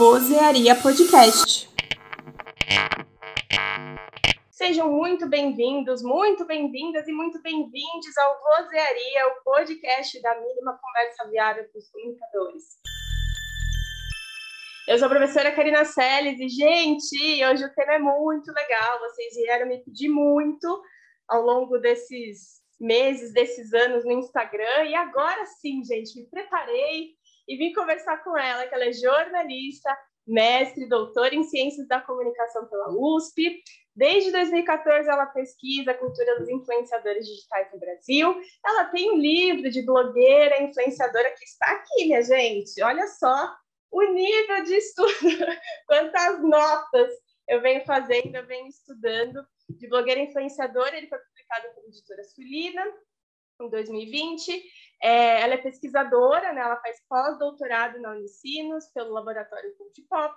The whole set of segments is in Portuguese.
Vozearia Podcast. Sejam muito bem-vindos, muito bem-vindas e muito bem-vindos ao Vozearia, o podcast da mínima conversa viária para os comunicadores. Eu sou a professora Karina Seles e, gente, hoje o tema é muito legal. Vocês vieram me pedir muito ao longo desses meses, desses anos no Instagram. E agora sim, gente, me preparei e vim conversar com ela, que ela é jornalista, mestre, doutora em Ciências da Comunicação pela USP. Desde 2014, ela pesquisa a cultura dos influenciadores digitais no Brasil. Ela tem um livro de blogueira influenciadora que está aqui, minha gente. Olha só o nível de estudo, quantas notas eu venho fazendo, eu venho estudando de blogueira influenciadora. Ele foi publicado pela editora Sulina em 2020. É, ela é pesquisadora, né? ela faz pós-doutorado na Unicinos, pelo Laboratório Cult Pop.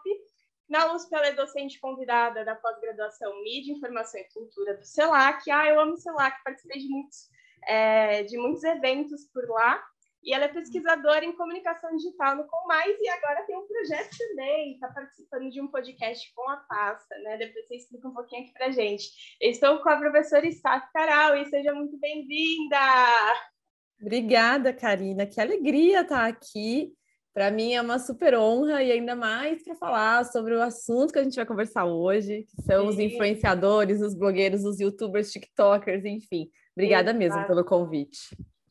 Na USP, ela é docente convidada da pós-graduação Mídia, Informação e Cultura do CELAC. Ah, eu amo o CELAC, participei de muitos, é, de muitos eventos por lá. E ela é pesquisadora em comunicação digital no Com Mais e agora tem um projeto também, está participando de um podcast com a pasta, né? Depois você explica um pouquinho aqui para gente. estou com a professora Staff Caral e seja muito bem-vinda! Obrigada, Karina. Que alegria estar aqui. Para mim é uma super honra e ainda mais para falar sobre o assunto que a gente vai conversar hoje, que são Sim. os influenciadores, os blogueiros, os youtubers, tiktokers, enfim. Obrigada mesmo pelo convite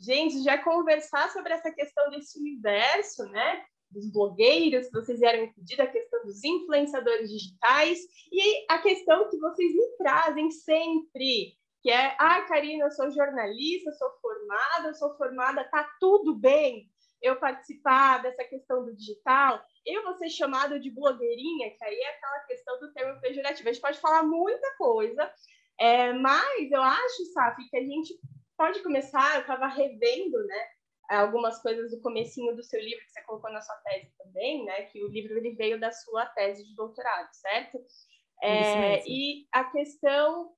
gente, já conversar sobre essa questão desse universo, né? Dos blogueiros, que vocês vieram pedir, a questão dos influenciadores digitais e a questão que vocês me trazem sempre, que é, ah, Karina, eu sou jornalista, sou formada, eu sou formada, tá tudo bem eu participar dessa questão do digital, eu vou ser chamada de blogueirinha, que aí é aquela questão do termo pejorativo. A gente pode falar muita coisa, é, mas eu acho, Safi, que a gente pode começar, eu estava revendo, né, algumas coisas do comecinho do seu livro que você colocou na sua tese também, né, que o livro ele veio da sua tese de doutorado, certo? É, e a questão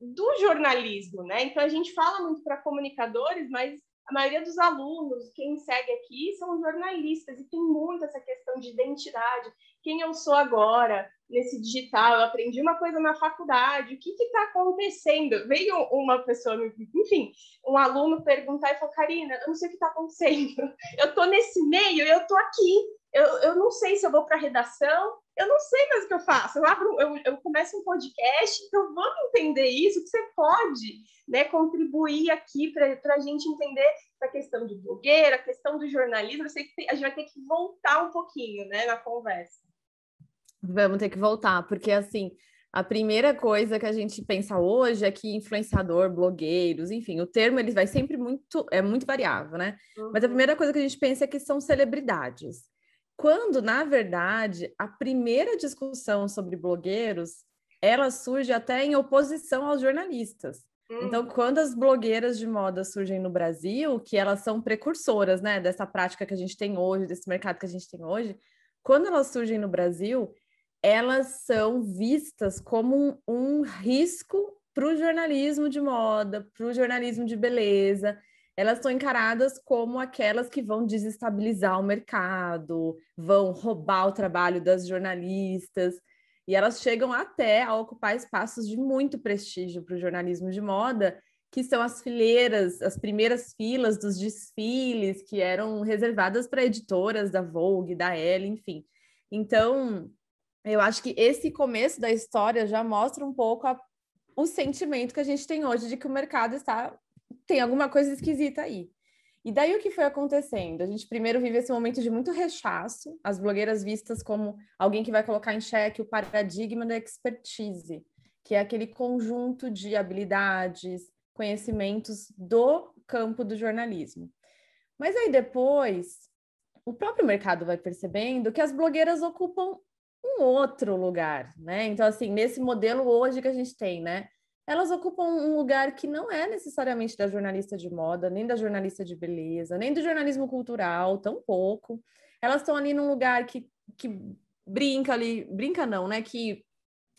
do jornalismo, né? Então a gente fala muito para comunicadores, mas a maioria dos alunos, quem segue aqui, são jornalistas e tem muito essa questão de identidade. Quem eu sou agora nesse digital? Eu aprendi uma coisa na faculdade. O que está acontecendo? Veio uma pessoa, enfim, um aluno perguntar e falou: Karina, eu não sei o que está acontecendo. Eu estou nesse meio, eu estou aqui eu, eu não sei se eu vou para a redação, eu não sei mais o que eu faço. Eu, abro, eu, eu começo um podcast, então vamos entender isso, que você pode né, contribuir aqui para a gente entender a questão de blogueira, a questão do jornalismo. Eu sei que a gente vai ter que voltar um pouquinho né, na conversa. Vamos ter que voltar, porque assim, a primeira coisa que a gente pensa hoje é que influenciador, blogueiros, enfim, o termo ele vai sempre muito, é muito variável, né? Uhum. Mas a uhum. primeira coisa que a gente pensa é que são celebridades. Quando, na verdade, a primeira discussão sobre blogueiros, ela surge até em oposição aos jornalistas. Então, hum. quando as blogueiras de moda surgem no Brasil, que elas são precursoras, né, dessa prática que a gente tem hoje, desse mercado que a gente tem hoje, quando elas surgem no Brasil, elas são vistas como um, um risco para o jornalismo de moda, para o jornalismo de beleza elas são encaradas como aquelas que vão desestabilizar o mercado, vão roubar o trabalho das jornalistas, e elas chegam até a ocupar espaços de muito prestígio para o jornalismo de moda, que são as fileiras, as primeiras filas dos desfiles que eram reservadas para editoras da Vogue, da Elle, enfim. Então, eu acho que esse começo da história já mostra um pouco a, o sentimento que a gente tem hoje de que o mercado está tem alguma coisa esquisita aí. E daí o que foi acontecendo? A gente primeiro vive esse momento de muito rechaço, as blogueiras vistas como alguém que vai colocar em xeque o paradigma da expertise, que é aquele conjunto de habilidades, conhecimentos do campo do jornalismo. Mas aí depois, o próprio mercado vai percebendo que as blogueiras ocupam um outro lugar, né? Então, assim, nesse modelo hoje que a gente tem, né? Elas ocupam um lugar que não é necessariamente da jornalista de moda, nem da jornalista de beleza, nem do jornalismo cultural, tão pouco. Elas estão ali num lugar que, que brinca ali, brinca não, né? Que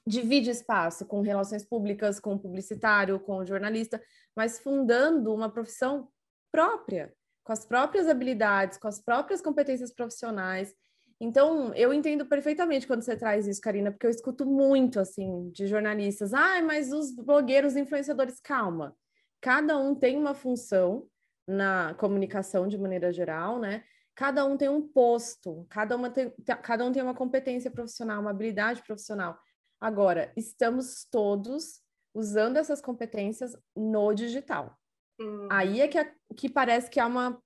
divide espaço com relações públicas, com o publicitário, com o jornalista, mas fundando uma profissão própria, com as próprias habilidades, com as próprias competências profissionais. Então, eu entendo perfeitamente quando você traz isso, Karina, porque eu escuto muito, assim, de jornalistas. Ah, mas os blogueiros, influenciadores, calma. Cada um tem uma função na comunicação de maneira geral, né? Cada um tem um posto, cada, uma tem, cada um tem uma competência profissional, uma habilidade profissional. Agora, estamos todos usando essas competências no digital. Hum. Aí é que, que parece que há uma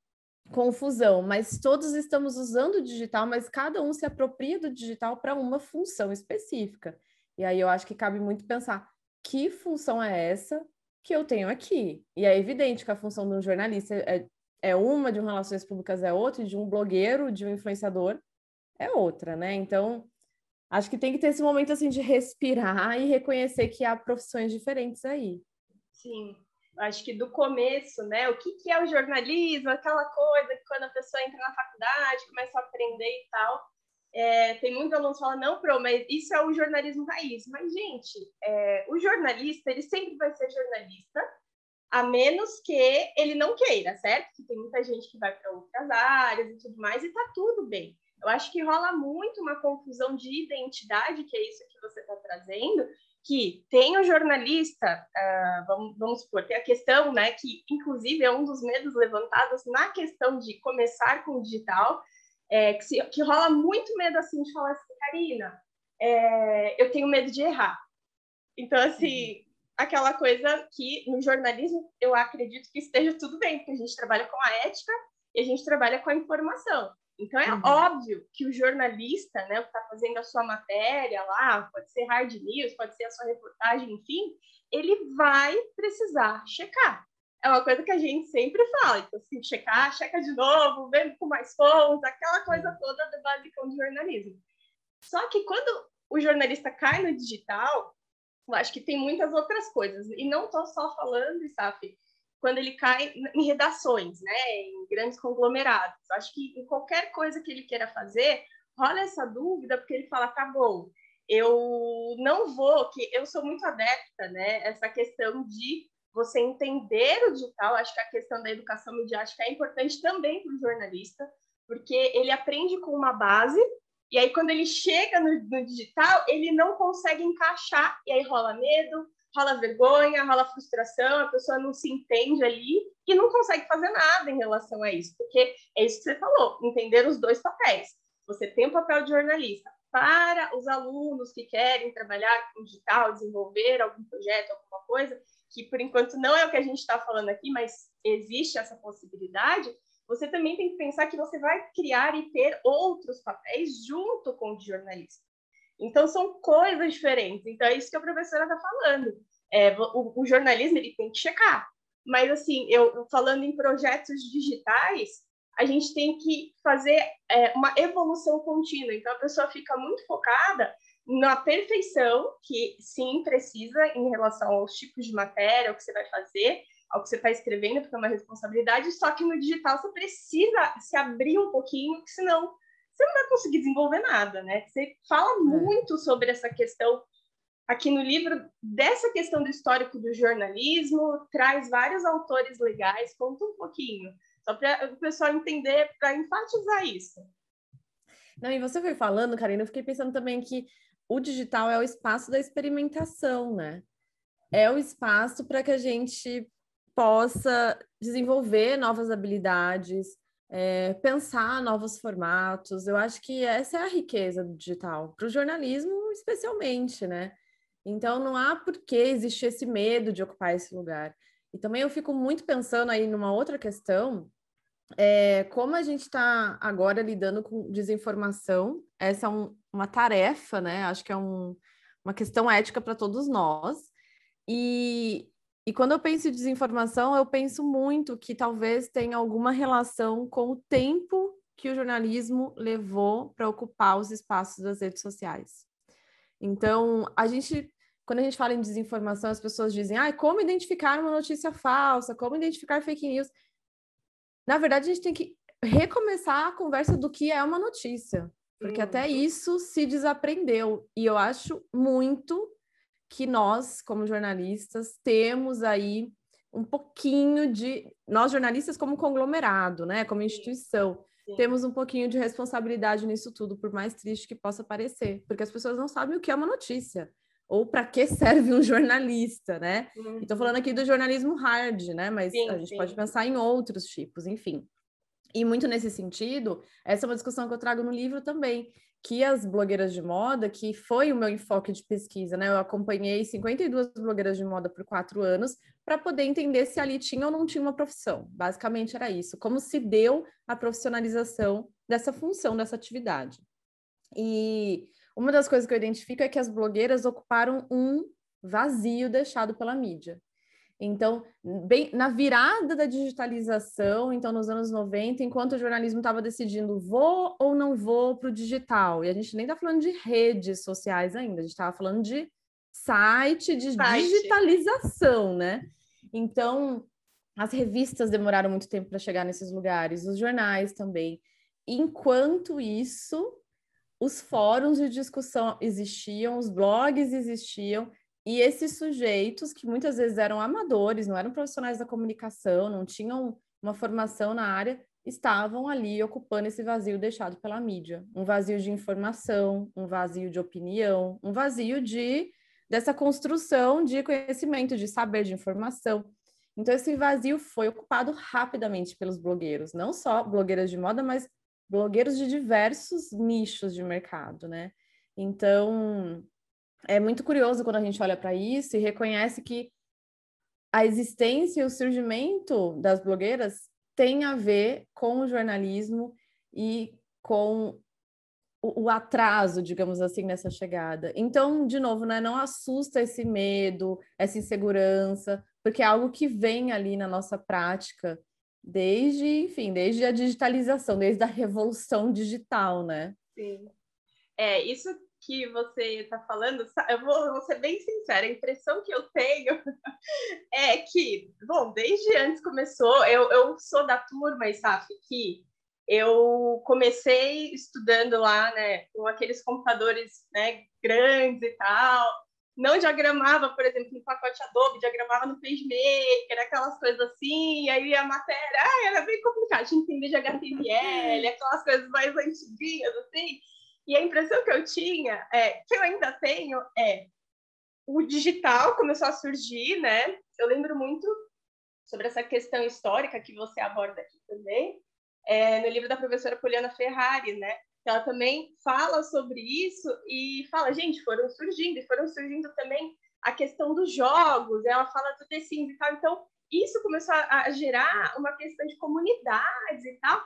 confusão, mas todos estamos usando o digital, mas cada um se apropria do digital para uma função específica. E aí eu acho que cabe muito pensar que função é essa que eu tenho aqui. E é evidente que a função de um jornalista é, é uma, de um relações públicas é outra, de um blogueiro, de um influenciador é outra, né? Então, acho que tem que ter esse momento assim de respirar e reconhecer que há profissões diferentes aí. Sim, acho que do começo, né? O que, que é o jornalismo, aquela coisa que quando a pessoa entra na faculdade, começa a aprender e tal. É, tem muitos alunos que falam, não, Pro, mas isso é o jornalismo raiz. Mas, gente, é, o jornalista, ele sempre vai ser jornalista, a menos que ele não queira, certo? Que tem muita gente que vai para outras áreas e tudo mais, e tá tudo bem. Eu acho que rola muito uma confusão de identidade, que é isso que você está trazendo, que tem o jornalista, uh, vamos, vamos supor, tem a questão, né, que inclusive é um dos medos levantados na questão de começar com o digital, é, que, se, que rola muito medo assim de falar assim, Karina, é, eu tenho medo de errar. Então, assim, uhum. aquela coisa que no jornalismo eu acredito que esteja tudo bem, porque a gente trabalha com a ética e a gente trabalha com a informação. Então é uhum. óbvio que o jornalista, né, que está fazendo a sua matéria lá, pode ser hard news, pode ser a sua reportagem, enfim, ele vai precisar checar. É uma coisa que a gente sempre fala, então assim, checar, checa de novo, vendo com mais fontes, aquela coisa toda do basicão de jornalismo. Só que quando o jornalista cai no digital, eu acho que tem muitas outras coisas, e não estou só falando, Saf, quando ele cai em redações, né, em grandes conglomerados. Acho que em qualquer coisa que ele queira fazer, rola essa dúvida, porque ele fala, tá bom, eu não vou, que eu sou muito adepta, né, essa questão de você entender o digital, acho que a questão da educação midiática é importante também para o jornalista, porque ele aprende com uma base, e aí quando ele chega no, no digital, ele não consegue encaixar, e aí rola medo, rola vergonha, rola frustração, a pessoa não se entende ali e não consegue fazer nada em relação a isso, porque é isso que você falou, entender os dois papéis. Você tem o papel de jornalista para os alunos que querem trabalhar com digital, desenvolver algum projeto, alguma coisa, que por enquanto não é o que a gente está falando aqui, mas existe essa possibilidade, você também tem que pensar que você vai criar e ter outros papéis junto com o de jornalista. Então, são coisas diferentes. Então, é isso que a professora está falando. É, o, o, jornalismo ele tem que checar. Mas, assim, eu falando em projetos digitais, a gente tem que fazer é, uma evolução contínua. Então, a pessoa fica muito focada na perfeição, que sim precisa em relação aos tipos de matéria, ao que você vai fazer, ao que você está escrevendo, porque é uma responsabilidade, só que no digital você precisa se abrir um pouquinho, senão você não vai conseguir desenvolver nada, né? Você fala é. muito sobre essa questão aqui no livro, dessa questão do histórico do jornalismo, traz vários autores legais, conta um pouquinho, só para o pessoal entender, para enfatizar isso. Não, e você foi falando, Karina, eu fiquei pensando também que o digital é o espaço da experimentação, né? É o espaço para que a gente possa desenvolver novas habilidades, é, pensar novos formatos. Eu acho que essa é a riqueza do digital, para o jornalismo especialmente, né? Então não há por que existir esse medo de ocupar esse lugar. E também eu fico muito pensando aí numa outra questão, é, como a gente está agora lidando com desinformação, essa é um, uma tarefa, né? Acho que é um, uma questão ética para todos nós. E, e quando eu penso em desinformação, eu penso muito que talvez tenha alguma relação com o tempo que o jornalismo levou para ocupar os espaços das redes sociais. Então, a gente, quando a gente fala em desinformação, as pessoas dizem, ah, como identificar uma notícia falsa, como identificar fake news. Na verdade, a gente tem que recomeçar a conversa do que é uma notícia, porque até isso se desaprendeu. E eu acho muito que nós, como jornalistas, temos aí um pouquinho de. Nós, jornalistas, como conglomerado, né? Como instituição, temos um pouquinho de responsabilidade nisso tudo, por mais triste que possa parecer, porque as pessoas não sabem o que é uma notícia ou para que serve um jornalista, né? Uhum. Estou falando aqui do jornalismo hard, né? Mas sim, a gente sim. pode pensar em outros tipos, enfim. E muito nesse sentido, essa é uma discussão que eu trago no livro também, que as blogueiras de moda, que foi o meu enfoque de pesquisa, né? Eu acompanhei 52 blogueiras de moda por quatro anos para poder entender se ali tinha ou não tinha uma profissão. Basicamente era isso, como se deu a profissionalização dessa função, dessa atividade. E uma das coisas que eu identifico é que as blogueiras ocuparam um vazio deixado pela mídia. Então, bem na virada da digitalização, então nos anos 90, enquanto o jornalismo estava decidindo vou ou não vou para o digital, e a gente nem está falando de redes sociais ainda, a gente estava falando de site, de site. digitalização, né? Então, as revistas demoraram muito tempo para chegar nesses lugares, os jornais também. Enquanto isso, os fóruns de discussão existiam, os blogs existiam, e esses sujeitos, que muitas vezes eram amadores, não eram profissionais da comunicação, não tinham uma formação na área, estavam ali ocupando esse vazio deixado pela mídia. Um vazio de informação, um vazio de opinião, um vazio de dessa construção de conhecimento, de saber, de informação. Então, esse vazio foi ocupado rapidamente pelos blogueiros, não só blogueiras de moda, mas blogueiros de diversos nichos de mercado, né? Então, é muito curioso quando a gente olha para isso e reconhece que a existência e o surgimento das blogueiras tem a ver com o jornalismo e com o, o, atraso, digamos assim, nessa chegada. Então, de novo, né, não assusta esse medo, essa insegurança, porque é algo que vem ali na nossa prática desde, enfim, desde a digitalização, desde a revolução digital, né? Sim. É, isso que você está falando, eu vou, vou, ser bem sincera, a impressão que eu tenho é que, bom, desde antes começou, eu, eu sou da turma, Saf, que eu comecei estudando lá, né, com aqueles computadores, né, grandes e tal, não diagramava, por exemplo, no pacote Adobe, diagramava no PageMaker, aquelas coisas assim, e aí a matéria, ah, era bem complicado de entender de HTML, aquelas coisas mais antiguinhas, assim, e a impressão que eu tinha, é, que eu ainda tenho, é o digital começou a surgir, né? Eu lembro muito sobre essa questão histórica que você aborda aqui também, é, no livro da professora Poliana Ferrari, né? Ela também fala sobre isso e fala, gente, foram surgindo, e foram surgindo também a questão dos jogos, ela fala do The Sims e tal, então isso começou a, a gerar uma questão de comunidades e tal,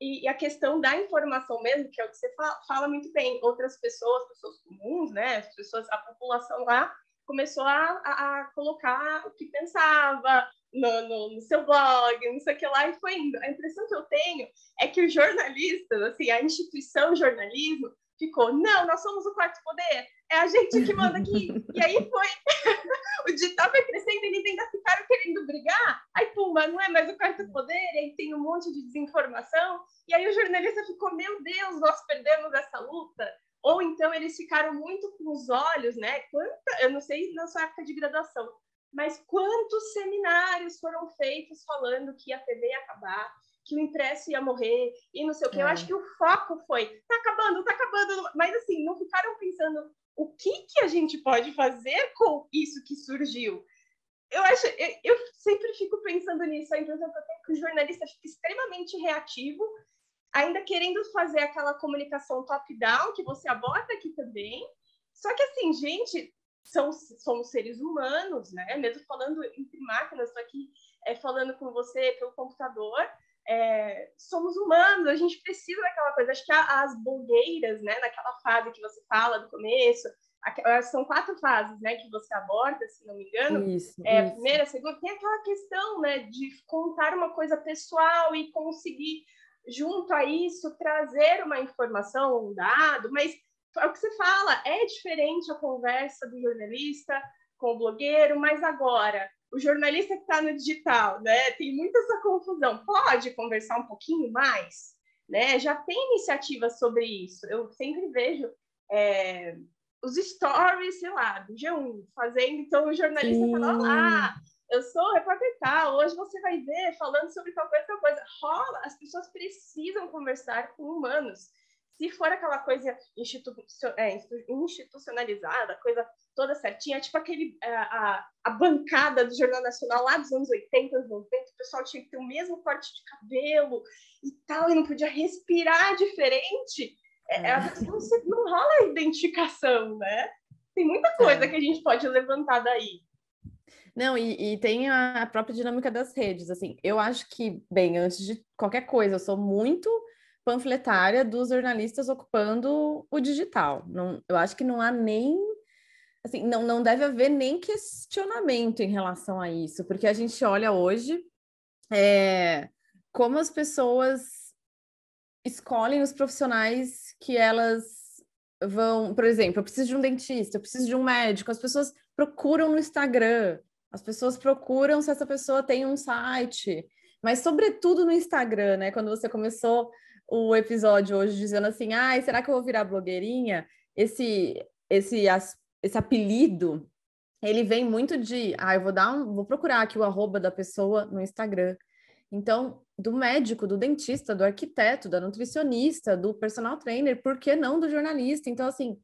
e, e, a questão da informação mesmo, que é o que você fala, fala, muito bem, outras pessoas, pessoas comuns, né, as pessoas, a população lá começou a, a, a colocar o que pensava no, no, no, seu blog, não sei o que lá, e foi indo. A impressão que eu tenho é que os jornalistas, assim, a instituição jornalismo, ficou, não, nós somos o quarto poder, é a gente que manda aqui. e aí foi, o digital foi crescendo, eles ainda ficaram querendo brigar, aí pumba, não é mais o quarto poder, aí tem um monte de desinformação, e aí o jornalista ficou, meu Deus, nós perdemos essa luta. Ou então eles ficaram muito com os olhos, né? Quanta, eu não sei na sua época de graduação, mas quantos seminários foram feitos falando que a TV ia acabar, que o impresso ia morrer e não sei o que. É. Eu acho que o foco foi, tá acabando, tá acabando, mas assim, não ficaram pensando o que que a gente pode fazer com isso que surgiu. Eu acho, eu, eu sempre fico pensando nisso, a impressão que eu tenho que o jornalista fica extremamente reativo, ainda querendo fazer aquela comunicação top-down que você aborda aqui também. Só que assim, gente, são, somos seres humanos, né? Mesmo falando entre máquinas, estou aqui é, falando com você pelo computador, é, somos humanos, a gente precisa daquela coisa. Acho que as blogueiras, né, naquela fase que você fala do começo, são quatro fases, né, que você aborda, se não me engano. Isso, é, isso. Primeira, segunda, tem aquela questão, né, de contar uma coisa pessoal e conseguir, junto a isso, trazer uma informação, um dado, mas é o que você fala, é diferente a conversa do jornalista com o blogueiro, mas agora o jornalista que está no digital, né? Tem muita essa confusão. Pode conversar um pouquinho mais, né? Já tem iniciativas sobre isso. Eu sempre vejo é, os stories, sei lá, do G1 fazendo, então o jornalista está lá eu sou repórter tal, hoje você vai ver falando sobre tal coisa, tal coisa. Rola, as pessoas precisam conversar com humanos. Se for aquela coisa institu é, institucionalizada, coisa toda certinha, tipo aquele, a, é, a, a, bancada do Jornal Nacional lá dos anos 80, anos 90, o pessoal tinha que ter o mesmo corte de cabelo e tal, e não podia respirar diferente. É, é. Não, não rola identificação, né? Tem muita coisa é. que a gente pode levantar daí. Não, e, e, tem a própria dinâmica das redes, assim, eu acho que, bem, antes de qualquer coisa, eu sou muito panfletária dos jornalistas ocupando o digital. Não, eu acho que não há nem, assim, não, não deve haver nem questionamento em relação a isso, porque a gente olha hoje é, como as pessoas escolhem os profissionais que elas vão, por exemplo, eu preciso de um dentista, eu preciso de um médico, as pessoas procuram no Instagram, as pessoas procuram se essa pessoa tem um site, mas sobretudo no Instagram, né? Quando você começou o episódio hoje dizendo assim, ai, será que eu vou virar blogueirinha? Esse, esse, esse apelido, ele vem muito de, ah, eu vou dar um, vou procurar aqui o arroba da pessoa no Instagram. Então, do médico, do dentista, do arquiteto, da nutricionista, do personal trainer, por que não do jornalista? Então, assim,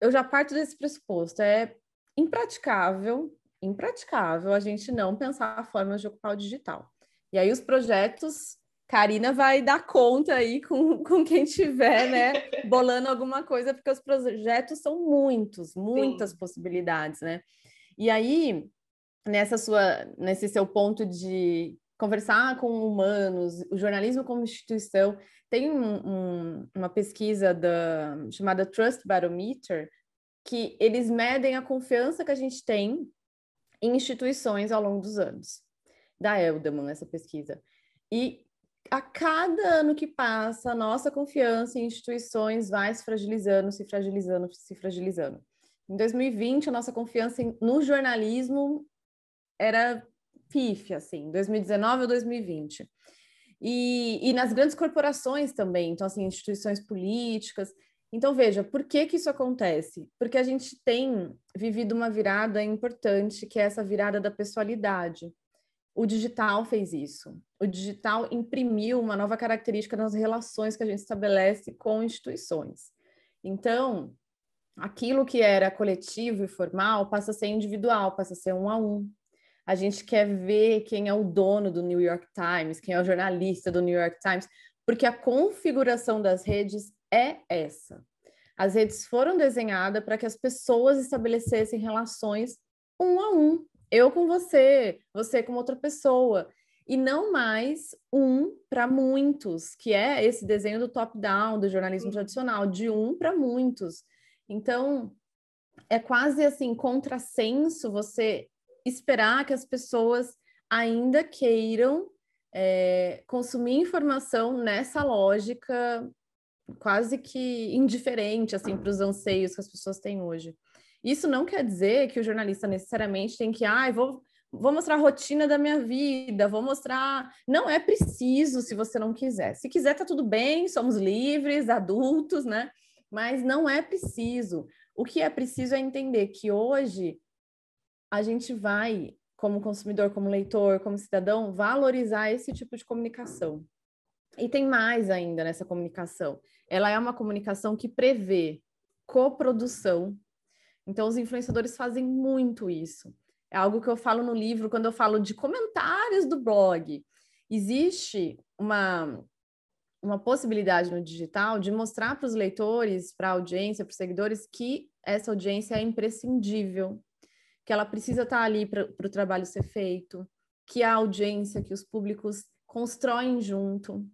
eu já parto desse pressuposto. É impraticável impraticável a gente não pensar formas de ocupar o digital. E aí os projetos, Karina vai dar conta aí com, com quem tiver, né, bolando alguma coisa, porque os projetos são muitos, muitas Sim. possibilidades, né? E aí, nessa sua, nesse seu ponto de conversar com humanos, o jornalismo como instituição, tem um, um, uma pesquisa da, chamada Trust Barometer, que eles medem a confiança que a gente tem em instituições ao longo dos anos, da Elderman, essa pesquisa. E a cada ano que passa, a nossa confiança em instituições vai se fragilizando, se fragilizando, se fragilizando. Em 2020, a nossa confiança no jornalismo era pífia, assim, 2019 ou 2020. E, e nas grandes corporações também, então, assim, instituições políticas. Então, veja, por que que isso acontece? Porque a gente tem vivido uma virada importante, que é essa virada da pessoalidade. O digital fez isso. O digital imprimiu uma nova característica nas relações que a gente estabelece com instituições. Então, aquilo que era coletivo e formal passa a ser individual, passa a ser um a um. A gente quer ver quem é o dono do New York Times, quem é o jornalista do New York Times, porque a configuração das redes é essa. As redes foram desenhadas para que as pessoas estabelecessem relações um a um. Eu com você, você com outra pessoa. E não mais um para muitos, que é esse desenho do top-down, do jornalismo tradicional, de um para muitos. Então, é quase assim, contrassenso você esperar que as pessoas ainda queiram é, consumir informação nessa lógica quase que indiferente assim para os anseios que as pessoas têm hoje. Isso não quer dizer que o jornalista necessariamente tem que, ah, vou, vou mostrar a rotina da minha vida, vou mostrar. Não é preciso se você não quiser. Se quiser, tá tudo bem, somos livres, adultos, né? Mas não é preciso. O que é preciso é entender que hoje a gente vai, como consumidor, como leitor, como cidadão, valorizar esse tipo de comunicação. E tem mais ainda nessa comunicação. Ela é uma comunicação que prevê coprodução. Então, os influenciadores fazem muito isso. É algo que eu falo no livro quando eu falo de comentários do blog. Existe uma, uma possibilidade no digital de mostrar para os leitores, para a audiência, para os seguidores, que essa audiência é imprescindível, que ela precisa estar ali para o trabalho ser feito, que a audiência, que os públicos constroem junto.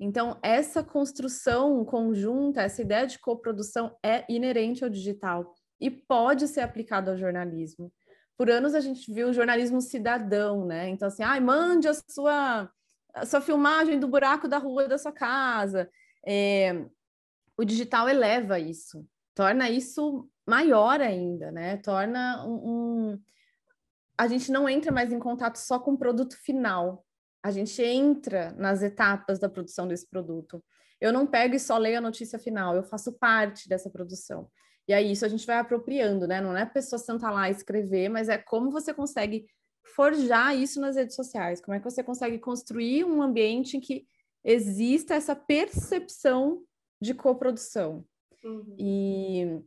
Então, essa construção conjunta, essa ideia de coprodução é inerente ao digital e pode ser aplicado ao jornalismo. Por anos a gente viu o jornalismo cidadão, né? Então, assim, ai, mande a sua, a sua filmagem do buraco da rua da sua casa. É, o digital eleva isso, torna isso maior ainda, né? Torna um, um... A gente não entra mais em contato só com o produto final, a gente entra nas etapas da produção desse produto. Eu não pego e só leio a notícia final, eu faço parte dessa produção. E aí isso a gente vai apropriando, né? Não é a pessoa sentar lá e escrever, mas é como você consegue forjar isso nas redes sociais? Como é que você consegue construir um ambiente em que exista essa percepção de coprodução? Uhum. E,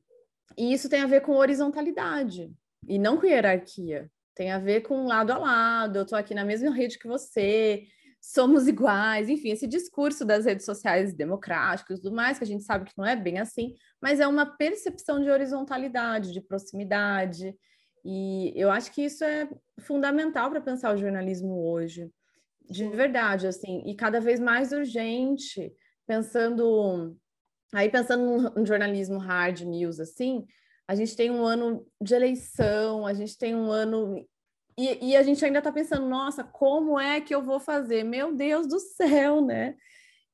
e isso tem a ver com horizontalidade e não com hierarquia. Tem a ver com lado a lado, eu estou aqui na mesma rede que você, somos iguais, enfim, esse discurso das redes sociais democráticas e tudo mais, que a gente sabe que não é bem assim, mas é uma percepção de horizontalidade, de proximidade, e eu acho que isso é fundamental para pensar o jornalismo hoje, de verdade, assim, e cada vez mais urgente, pensando, aí pensando no jornalismo hard news, assim, a gente tem um ano de eleição, a gente tem um ano e, e, a gente ainda está pensando, nossa, como é que eu vou fazer? Meu Deus do céu, né?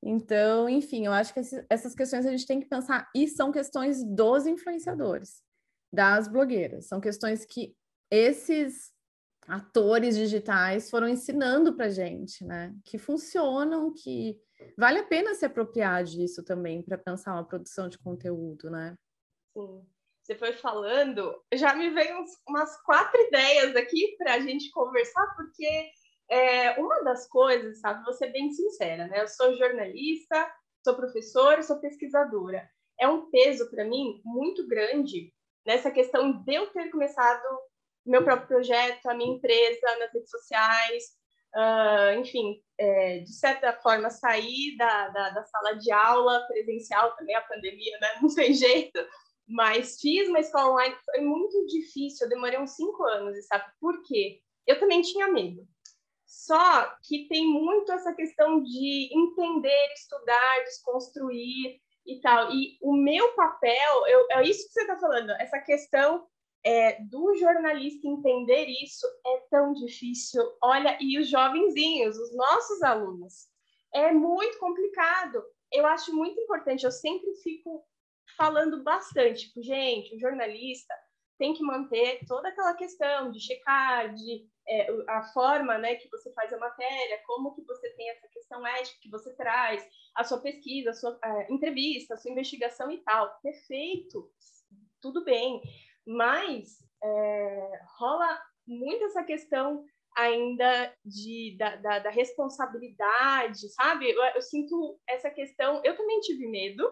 Então, enfim, eu acho que essas questões a gente tem que pensar, e são questões dos influenciadores, das blogueiras, são questões que esses atores digitais foram ensinando para gente, né? Que funcionam, que vale a pena se apropriar disso também para pensar uma produção de conteúdo, né? Sim você foi falando, já me veio uns, umas quatro ideias aqui para a gente conversar, porque é, uma das coisas, sabe, vou ser bem sincera, né? Eu sou jornalista, sou professora, sou pesquisadora. É um peso para mim muito grande nessa questão de eu ter começado meu próprio projeto, a minha empresa nas redes sociais, uh, enfim, é, de certa forma sair da, da, da, sala de aula presencial também, a pandemia, né? Não tem jeito, mas fiz uma escola online, foi muito difícil, eu demorei uns cinco anos, e sabe por quê? Eu também tinha medo. Só que tem muito essa questão de entender, estudar, desconstruir e tal. E o meu papel, eu, é isso que você está falando, essa questão é, do jornalista entender isso é tão difícil. Olha, e os jovenzinhos, os nossos alunos, é muito complicado. Eu acho muito importante, eu sempre fico falando bastante, tipo, gente, o jornalista tem que manter toda aquela questão de checar, de é, a forma né, que você faz a matéria, como que você tem essa questão ética que você traz, a sua pesquisa, a sua a entrevista, a sua investigação e tal. Perfeito, tudo bem, mas é, rola muito essa questão ainda de, da, da, da responsabilidade, sabe? Eu, eu, sinto essa questão. Eu também tive medo,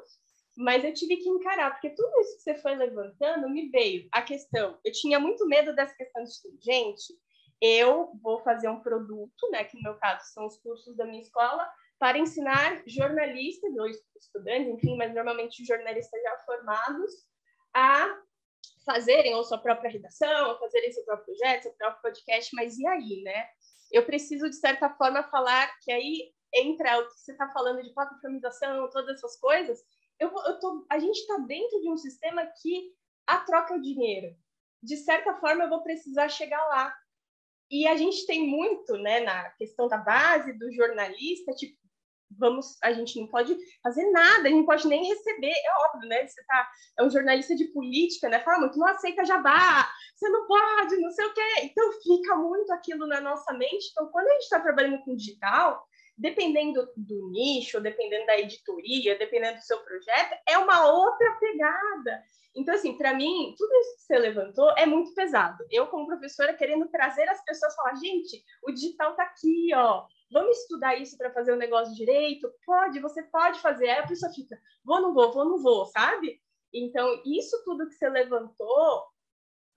mas eu tive que encarar, porque tudo isso que você foi levantando me veio a questão. Eu tinha muito medo dessa questão de gente, eu vou fazer um produto, né, que no meu caso são os cursos da minha escola, para ensinar jornalistas ou estudantes, enfim, mas normalmente jornalistas já formados, a fazerem ou sua própria redação, ou fazerem seu próprio projeto, seu próprio podcast, mas e aí, né? Eu preciso, de certa forma, falar que aí entra o que você está falando de plataformização, todas essas coisas, eu, eu tô, a gente está dentro de um sistema que a troca o dinheiro. De certa forma, eu vou precisar chegar lá. E a gente tem muito, né, na questão da base do jornalista, tipo, vamos, a gente não pode fazer nada, a gente não pode nem receber, é óbvio, né? Você tá, é um jornalista de política, né? Fala muito, não aceita jabá, você não pode, não sei o quê. Então fica muito aquilo na nossa mente. Então, quando a gente está trabalhando com digital, dependendo do nicho, dependendo da editoria, dependendo do seu projeto, é uma outra pegada. Então, assim, para mim, tudo isso que você levantou é muito pesado. Eu, como professora, querendo trazer as pessoas, falar, gente, o digital está aqui, ó. Vamos estudar isso para fazer o negócio direito? Pode, você pode fazer. Aí a pessoa fica, vou, não vou, vou, não vou, sabe? Então, isso tudo que você levantou,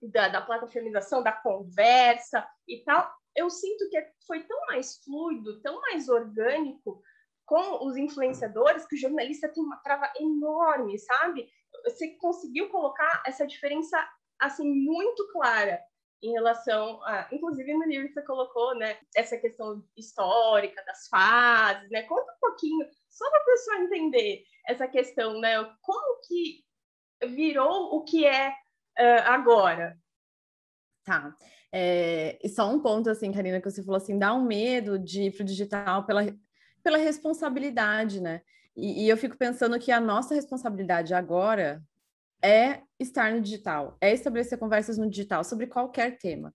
da, da da conversa e tal, eu sinto que foi tão mais fluido, tão mais orgânico com os influenciadores que o jornalista tem uma trava enorme, sabe? Você conseguiu colocar essa diferença assim muito clara em relação a, inclusive no livro você colocou, né, essa questão histórica das fases, né? Conta um pouquinho só para a pessoa entender essa questão, né? Como que virou o que é uh, agora? Tá. É, e só um ponto, assim, Karina, que você falou assim, dá um medo de ir para o digital pela, pela responsabilidade, né? E, e eu fico pensando que a nossa responsabilidade agora é estar no digital, é estabelecer conversas no digital sobre qualquer tema.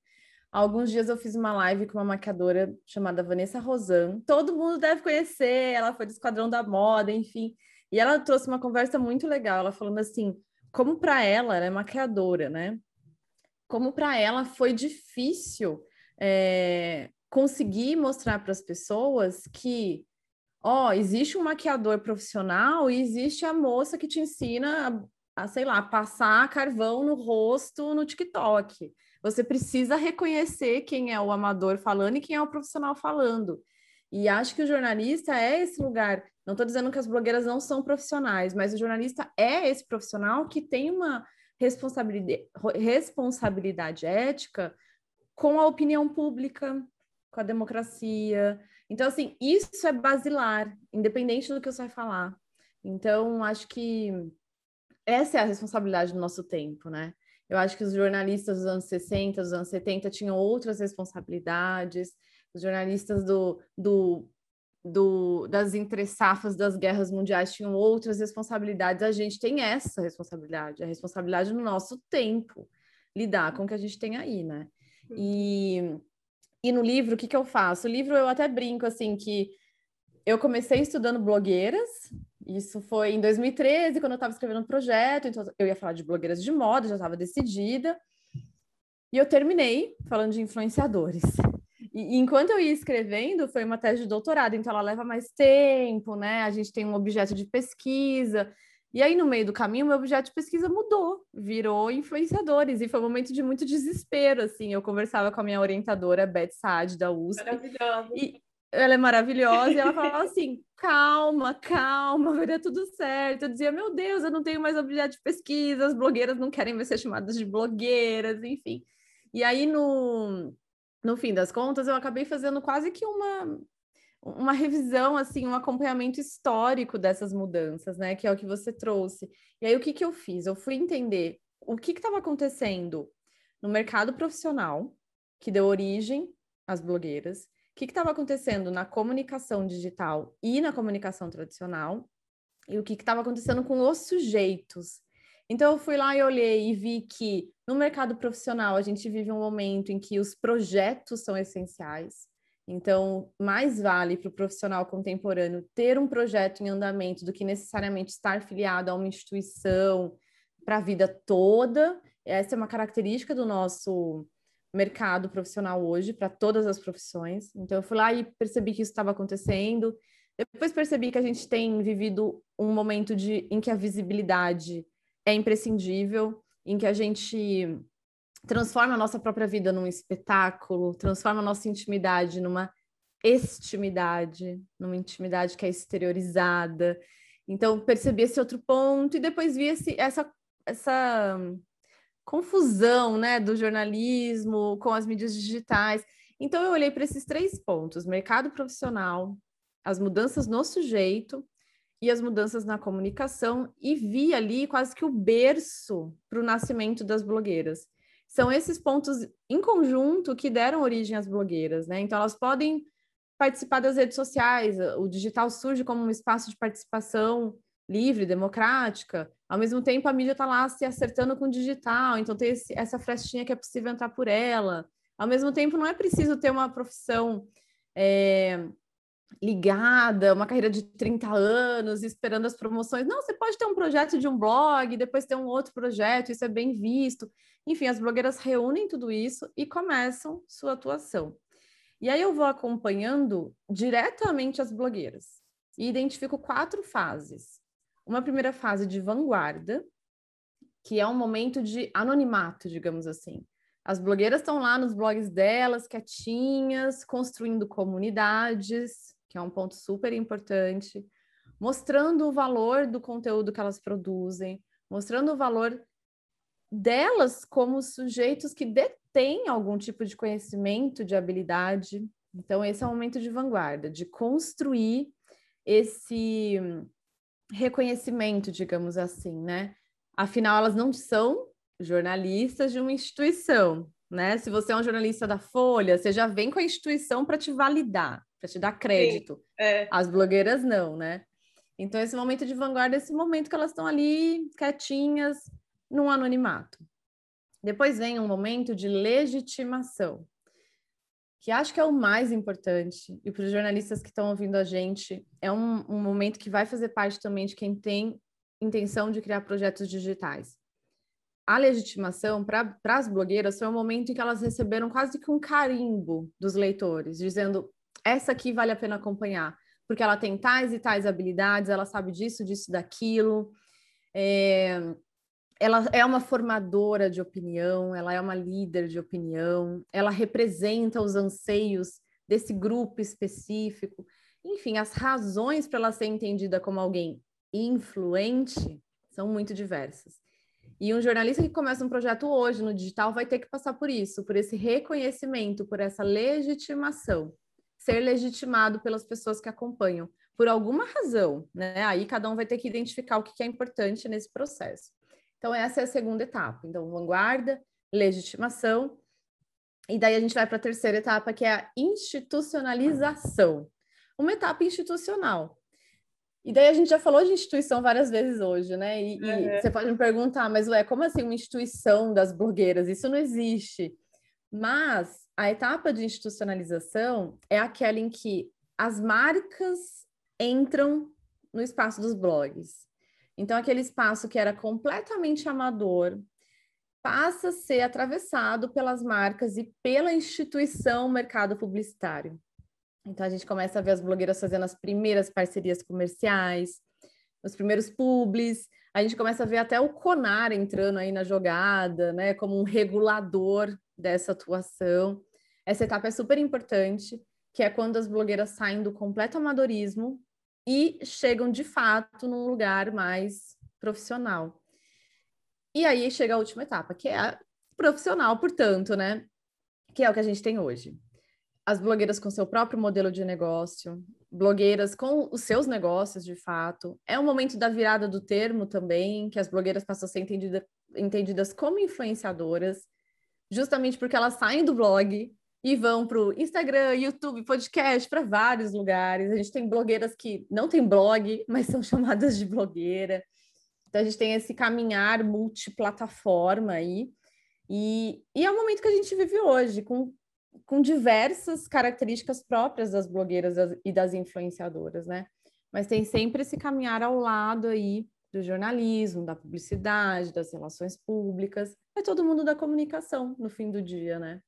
Alguns dias eu fiz uma live com uma maquiadora chamada Vanessa Rosan. Todo mundo deve conhecer, ela foi do Esquadrão da Moda, enfim. E ela trouxe uma conversa muito legal, ela falando assim, como para ela, ela é maquiadora, né? Como para ela foi difícil é, conseguir mostrar para as pessoas que, ó, existe um maquiador profissional e existe a moça que te ensina a, a sei lá, passar carvão no rosto no TikTok. Você precisa reconhecer quem é o amador falando e quem é o profissional falando. E acho que o jornalista é esse lugar. Não estou dizendo que as blogueiras não são profissionais, mas o jornalista é esse profissional que tem uma responsabilidade, responsabilidade ética com a opinião pública, com a democracia. Então, assim, isso é basilar, independente do que você vai falar. Então, acho que essa é a responsabilidade do nosso tempo, né? Eu acho que os jornalistas dos anos 60, dos anos 70 tinham outras responsabilidades, os jornalistas do, do, do, das entre-safas das guerras mundiais tinham outras responsabilidades, a gente tem essa responsabilidade, a responsabilidade no nosso tempo, lidar com o que a gente tem aí, né? E, e no livro, o que, que eu faço? O livro eu até brinco, assim, que eu comecei estudando blogueiras, isso foi em 2013, quando eu estava escrevendo um projeto, então eu ia falar de blogueiras de moda, já estava decidida. E eu terminei falando de influenciadores. E, enquanto eu ia escrevendo, foi uma tese de doutorado, então ela leva mais tempo, né? A gente tem um objeto de pesquisa. E aí, no meio do caminho, meu objeto de pesquisa mudou, virou influenciadores, e foi um momento de muito desespero, assim. Eu conversava com a minha orientadora, Beth Saad, da USP. Maravilhosa. E, ela é maravilhosa, e ela falava assim: calma, calma, vai dar tudo certo. Eu dizia: meu Deus, eu não tenho mais objeto de pesquisa, as blogueiras não querem mais ser chamadas de blogueiras, enfim. E aí, no, no fim das contas, eu acabei fazendo quase que uma, uma revisão, assim, um acompanhamento histórico dessas mudanças, né? Que é o que você trouxe. E aí, o que, que eu fiz? Eu fui entender o que estava acontecendo no mercado profissional, que deu origem às blogueiras que estava acontecendo na comunicação digital e na comunicação tradicional, e o que estava acontecendo com os sujeitos. Então, eu fui lá e olhei e vi que no mercado profissional a gente vive um momento em que os projetos são essenciais. Então, mais vale para o profissional contemporâneo ter um projeto em andamento do que necessariamente estar filiado a uma instituição para a vida toda. Essa é uma característica do nosso mercado profissional hoje para todas as profissões. Então eu fui lá e percebi que isso estava acontecendo. Depois percebi que a gente tem vivido um momento de, em que a visibilidade é imprescindível, em que a gente transforma a nossa própria vida num espetáculo, transforma a nossa intimidade numa extimidade, numa intimidade que é exteriorizada. Então percebi esse outro ponto e depois vi esse, essa essa confusão né, do jornalismo com as mídias digitais. Então, eu olhei para esses três pontos: mercado profissional, as mudanças no sujeito e as mudanças na comunicação, e vi ali quase que o berço para o nascimento das blogueiras. São esses pontos em conjunto que deram origem às blogueiras, né? Então, elas podem participar das redes sociais, o digital surge como um espaço de participação livre, democrática. Ao mesmo tempo, a mídia está lá se acertando com o digital, então tem esse, essa frestinha que é possível entrar por ela. Ao mesmo tempo, não é preciso ter uma profissão é, ligada, uma carreira de 30 anos, esperando as promoções. Não, você pode ter um projeto de um blog, depois ter um outro projeto, isso é bem visto. Enfim, as blogueiras reúnem tudo isso e começam sua atuação. E aí eu vou acompanhando diretamente as blogueiras e identifico quatro fases uma primeira fase de vanguarda, que é um momento de anonimato, digamos assim. As blogueiras estão lá nos blogs delas, quietinhas, construindo comunidades, que é um ponto super importante, mostrando o valor do conteúdo que elas produzem, mostrando o valor delas como sujeitos que detêm algum tipo de conhecimento, de habilidade. Então, esse é um momento de vanguarda, de construir esse reconhecimento, digamos assim, né? Afinal, elas não são jornalistas de uma instituição, né? Se você é um jornalista da Folha, você já vem com a instituição para te validar, para te dar crédito. é. As blogueiras não, né? Então, esse momento de vanguarda é esse momento que elas estão ali quietinhas, num anonimato. Depois vem um momento de legitimação que acho que é o mais importante, e para os jornalistas que estão ouvindo a gente, é um, um, momento que vai fazer parte também de quem tem intenção de criar projetos digitais. a legitimação para as blogueiras foi um momento em que elas receberam quase que um carimbo dos leitores, dizendo essa aqui vale a pena acompanhar, porque ela tem tais e tais habilidades, ela sabe disso, disso, daquilo. É, ela é uma formadora de opinião, ela é uma líder de opinião, ela representa os anseios desse grupo específico. Enfim, as razões para ela ser entendida como alguém influente são muito diversas. E um jornalista que começa um projeto hoje no digital vai ter que passar por isso, por esse reconhecimento, por essa legitimação, ser legitimado pelas pessoas que acompanham, por alguma razão, né? Aí cada um vai ter que identificar o que é importante nesse processo. Então, essa é a segunda etapa. Então, vanguarda, legitimação, e daí a gente vai para a terceira etapa, que é a institucionalização. Uma etapa institucional, e daí a gente já falou de instituição várias vezes hoje, né? E, uhum. e, você pode me perguntar, mas ué, como assim uma instituição das blogueiras? Isso não existe. Mas a etapa de institucionalização é aquela em que as marcas entram no espaço dos blogs. Então, aquele espaço que era completamente amador passa a ser atravessado pelas marcas e pela instituição mercado publicitário. Então a gente começa a ver as blogueiras fazendo as primeiras parcerias comerciais, os primeiros publis, a gente começa a ver até o Conar entrando aí na jogada, né, como um regulador dessa atuação. Essa etapa é super importante, que é quando as blogueiras saem do completo amadorismo e chegam de fato num lugar mais profissional. E aí chega a última etapa, que é a profissional, portanto, né, que é o que a gente tem hoje as blogueiras com seu próprio modelo de negócio, blogueiras com os seus negócios de fato. É um momento da virada do termo também, que as blogueiras passam a ser entendida, entendidas como influenciadoras, justamente porque elas saem do blog e vão para o Instagram, YouTube, podcast, para vários lugares. A gente tem blogueiras que não têm blog, mas são chamadas de blogueira. Então a gente tem esse caminhar multiplataforma aí. E, e é o momento que a gente vive hoje, com com diversas características próprias das blogueiras e das influenciadoras, né? Mas tem sempre esse caminhar ao lado aí do jornalismo, da publicidade, das relações públicas, é todo mundo da comunicação no fim do dia, né?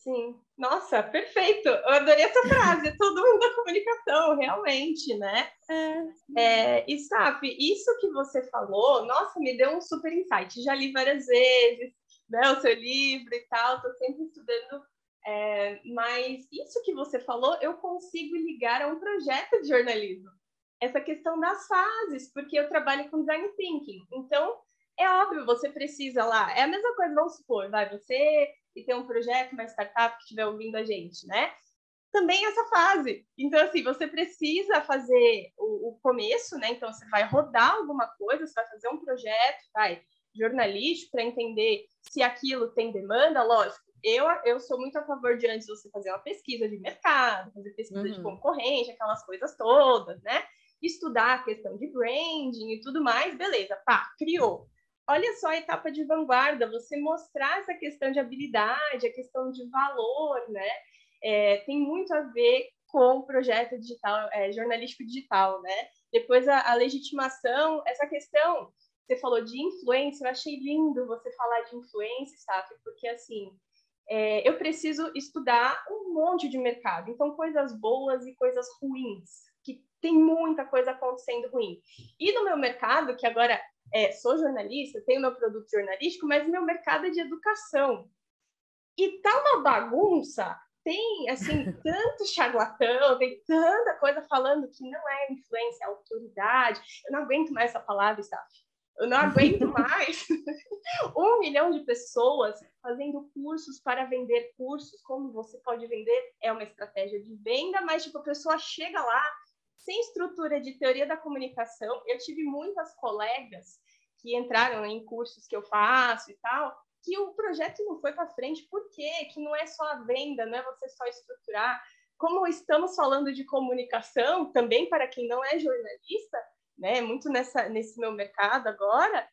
Sim. Nossa, perfeito. Eu adorei essa frase. É todo mundo da comunicação, realmente, né? É. é e sabe, isso que você falou, nossa, me deu um super insight. Já li várias vezes, né, o seu livro e tal. Tô sempre estudando é, mas isso que você falou, eu consigo ligar a um projeto de jornalismo. Essa questão das fases, porque eu trabalho com design thinking. Então, é óbvio, você precisa lá. É a mesma coisa, vamos supor, vai você e tem um projeto, uma startup que estiver ouvindo a gente, né? Também essa fase. Então, assim, você precisa fazer o, o começo, né? Então, você vai rodar alguma coisa, você vai fazer um projeto, vai, jornalístico, para entender se aquilo tem demanda, lógico eu, eu sou muito a favor de antes você fazer uma pesquisa de mercado, fazer pesquisa uhum. de concorrência, aquelas coisas todas, né? Estudar a questão de branding e tudo mais, beleza, pá, criou. Olha só a etapa de vanguarda, você mostrar essa questão de habilidade, a questão de valor, né? É, tem muito a ver com o projeto digital, é, jornalístico digital, né? Depois a, a legitimação, essa questão, você falou de influência, eu achei lindo você falar de influência, sabe? Porque assim, é, eu preciso estudar um monte de mercado. Então, coisas boas e coisas ruins, que tem muita coisa acontecendo ruim. E no meu mercado, que agora é, sou jornalista, tenho meu produto jornalístico, mas meu mercado é de educação. E tá uma bagunça, tem assim tanto charlatão, tem tanta coisa falando que não é influência, é autoridade. Eu não aguento mais essa palavra, Staff. Eu não aguento mais um milhão de pessoas fazendo cursos para vender cursos. Como você pode vender? É uma estratégia de venda, mas tipo, a pessoa chega lá sem estrutura de teoria da comunicação. Eu tive muitas colegas que entraram em cursos que eu faço e tal, que o projeto não foi para frente. Por quê? Que não é só a venda, não é você só estruturar. Como estamos falando de comunicação, também para quem não é jornalista, né, muito nessa, nesse meu mercado agora,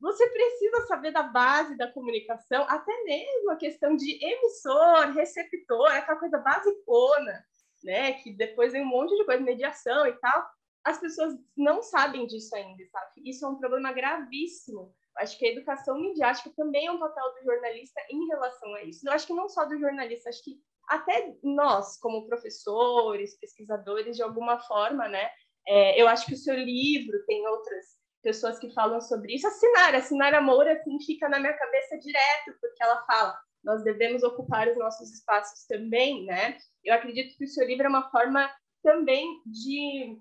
você precisa saber da base da comunicação, até mesmo a questão de emissor, receptor, aquela coisa basicona, né, que depois vem um monte de coisa, mediação e tal. As pessoas não sabem disso ainda, sabe? Isso é um problema gravíssimo, Acho que a educação midiática também é um papel do jornalista em relação a isso. Eu acho que não só do jornalista, acho que até nós, como professores, pesquisadores, de alguma forma, né? É, eu acho que o seu livro tem outras pessoas que falam sobre isso. A Sinara, a Sinara Moura, assim, fica na minha cabeça direto, porque ela fala, nós devemos ocupar os nossos espaços também, né? Eu acredito que o seu livro é uma forma também de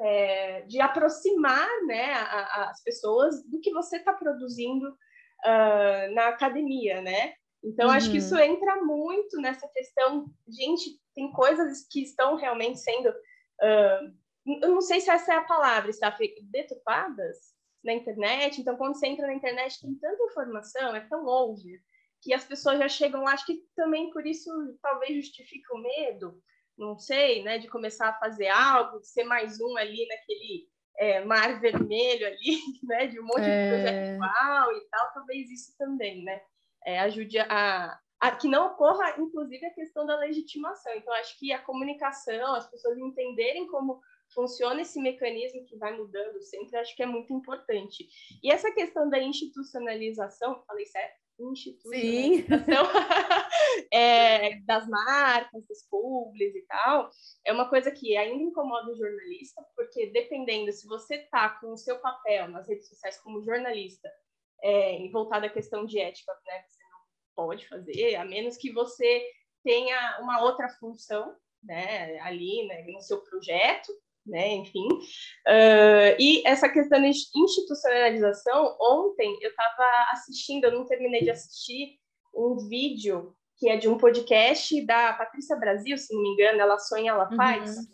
é, de aproximar né, a, a, as pessoas do que você está produzindo uh, na academia, né? Então, uhum. acho que uhum. isso entra muito nessa questão. Gente, tem coisas que estão realmente sendo. Uh, eu não sei se essa é a palavra, está deturpadas na internet. Então, quando você entra na internet, tem tanta informação, é tão óbvio, que as pessoas já chegam lá. Acho que também por isso talvez justifique o medo não sei, né, de começar a fazer algo, de ser mais um ali naquele é, mar vermelho ali, né, de um monte é... de projeto igual e tal, talvez isso também, né, é, ajude a, a, que não ocorra, inclusive, a questão da legitimação. Então, acho que a comunicação, as pessoas entenderem como funciona esse mecanismo que vai mudando sempre, acho que é muito importante. E essa questão da institucionalização, falei certo? Institucionalização é, das marcas, dos públicos e tal, é uma coisa que ainda incomoda o jornalista, porque dependendo se você está com o seu papel nas redes sociais como jornalista, é, voltado à questão de ética, né, você não pode fazer, a menos que você tenha uma outra função né, ali né, no seu projeto, né? Enfim. Uh, e essa questão de institucionalização, ontem eu estava assistindo, eu não terminei de assistir um vídeo que é de um podcast da Patrícia Brasil, se não me engano, ela sonha, ela faz, uhum.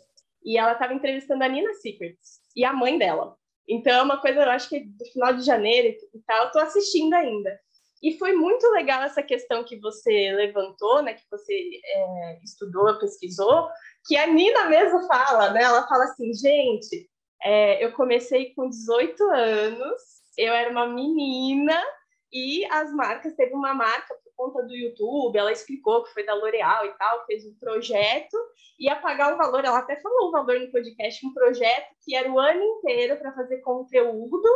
e ela estava entrevistando a Nina Secrets e a mãe dela. Então, é uma coisa, eu acho que do final de janeiro e tal, eu estou assistindo ainda. E foi muito legal essa questão que você levantou, né, que você é, estudou, pesquisou, que a Nina mesmo fala, né? Ela fala assim, gente, é, eu comecei com 18 anos, eu era uma menina e as marcas, teve uma marca por conta do YouTube, ela explicou que foi da L'Oréal e tal, fez um projeto, ia pagar um valor, ela até falou um valor no podcast, um projeto que era o ano inteiro para fazer conteúdo,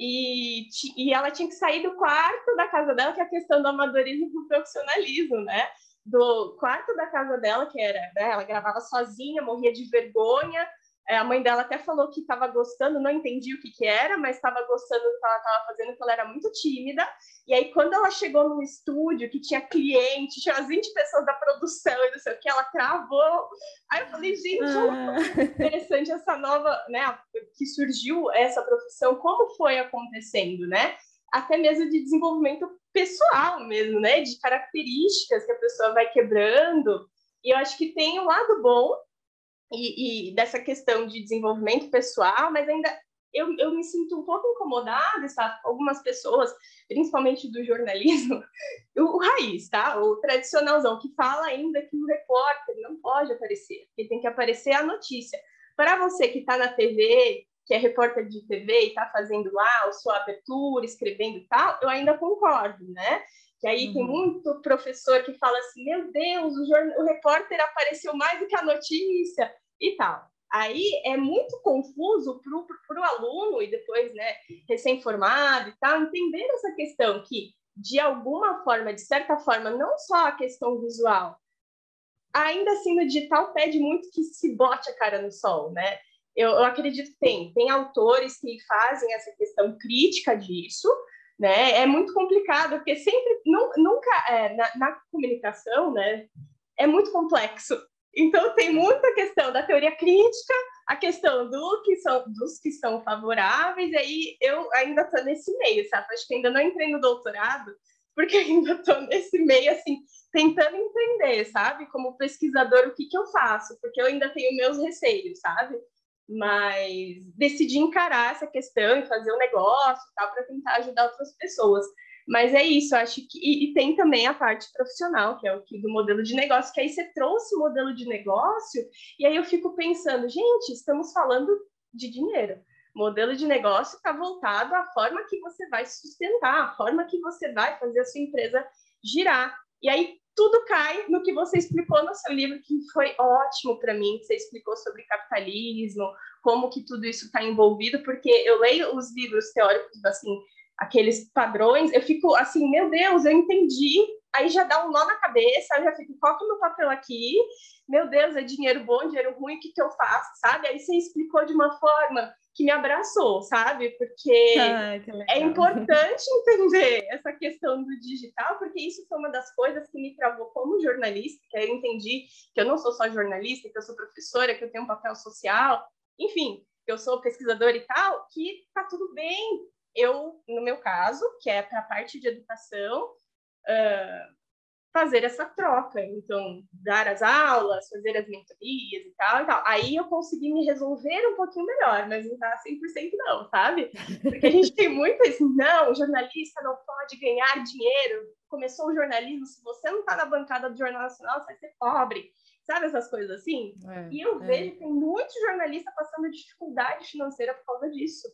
e, e ela tinha que sair do quarto da casa dela, que é a questão do amadorismo e do profissionalismo, né? do quarto da casa dela, que era, né, ela gravava sozinha, morria de vergonha. É, a mãe dela até falou que estava gostando, não entendi o que, que era, mas estava gostando do que ela estava fazendo, porque ela era muito tímida. E aí, quando ela chegou no estúdio, que tinha cliente, tinha as 20 pessoas da produção e não sei o que, ela travou. Aí eu falei, gente, ah. interessante essa nova, né, que surgiu essa profissão, como foi acontecendo, né? Até mesmo de desenvolvimento pessoal mesmo, né? De características que a pessoa vai quebrando. E eu acho que tem um lado bom e, e dessa questão de desenvolvimento pessoal, mas ainda eu, eu me sinto um pouco incomodada, sabe? Algumas pessoas, principalmente do jornalismo, o, o raiz, tá? O tradicionalzão, que fala ainda que o repórter não pode aparecer, que tem que aparecer a notícia. Para você que está na TV, que é repórter de TV e está fazendo lá a sua abertura, escrevendo e tal, eu ainda concordo, né? Que aí uhum. tem muito professor que fala assim, meu Deus, o, o repórter apareceu mais do que a notícia e tal. Aí é muito confuso para o aluno e depois, né, recém-formado e tal, entender essa questão que, de alguma forma, de certa forma, não só a questão visual, ainda assim no digital pede muito que se bote a cara no sol, né? eu, eu acredito que tem, tem autores que fazem essa questão crítica disso, né? É muito complicado, porque sempre, nunca, é, na, na, comunicação, né? É muito complexo. Então, tem muita questão da teoria crítica, a questão do que são, dos que são favoráveis, e aí eu ainda estou nesse meio, sabe? Acho que ainda não entrei no doutorado, porque ainda estou nesse meio, assim, tentando entender, sabe? Como pesquisador, o que, que eu faço, porque eu ainda tenho meus receios, sabe? mas decidi encarar essa questão e fazer um negócio tal para tentar ajudar outras pessoas. Mas é isso, acho que e, e, tem também a parte profissional, que é o que do modelo de negócio, que aí você trouxe o modelo de negócio, e aí eu fico pensando, gente, estamos falando de dinheiro. Modelo de negócio está voltado à forma que você vai sustentar, a forma que você vai fazer a sua empresa girar. E aí tudo cai no que você explicou no seu livro, que foi ótimo para mim, que você explicou sobre capitalismo, como que tudo isso está envolvido, porque eu leio os livros teóricos, assim, aqueles padrões, eu fico assim, meu Deus, eu entendi, aí já dá um nó na cabeça, eu já fico, qual que é o meu papel aqui? Meu Deus, é dinheiro bom, dinheiro ruim, o que, que eu faço, sabe? Aí você explicou de uma forma que me abraçou, sabe? Porque Ai, é importante entender essa questão do digital, porque isso foi uma das coisas que me travou como jornalista, que eu entendi que eu não sou só jornalista, que eu sou professora, que eu tenho um papel social, enfim, que eu sou pesquisadora e tal, que tá tudo bem. Eu, no meu caso, que é para a parte de educação, uh, fazer essa troca. Então, dar as aulas, fazer as mentorias e tal e tal. Aí eu consegui me resolver um pouquinho melhor, mas não tá 100% não, sabe? Porque a gente tem muito esse, não, jornalista não pode ganhar dinheiro. Começou o jornalismo, se você não tá na bancada do Jornal Nacional, você vai ser pobre. Sabe essas coisas assim? É, e eu é. vejo que tem muitos jornalistas passando dificuldade financeira por causa disso.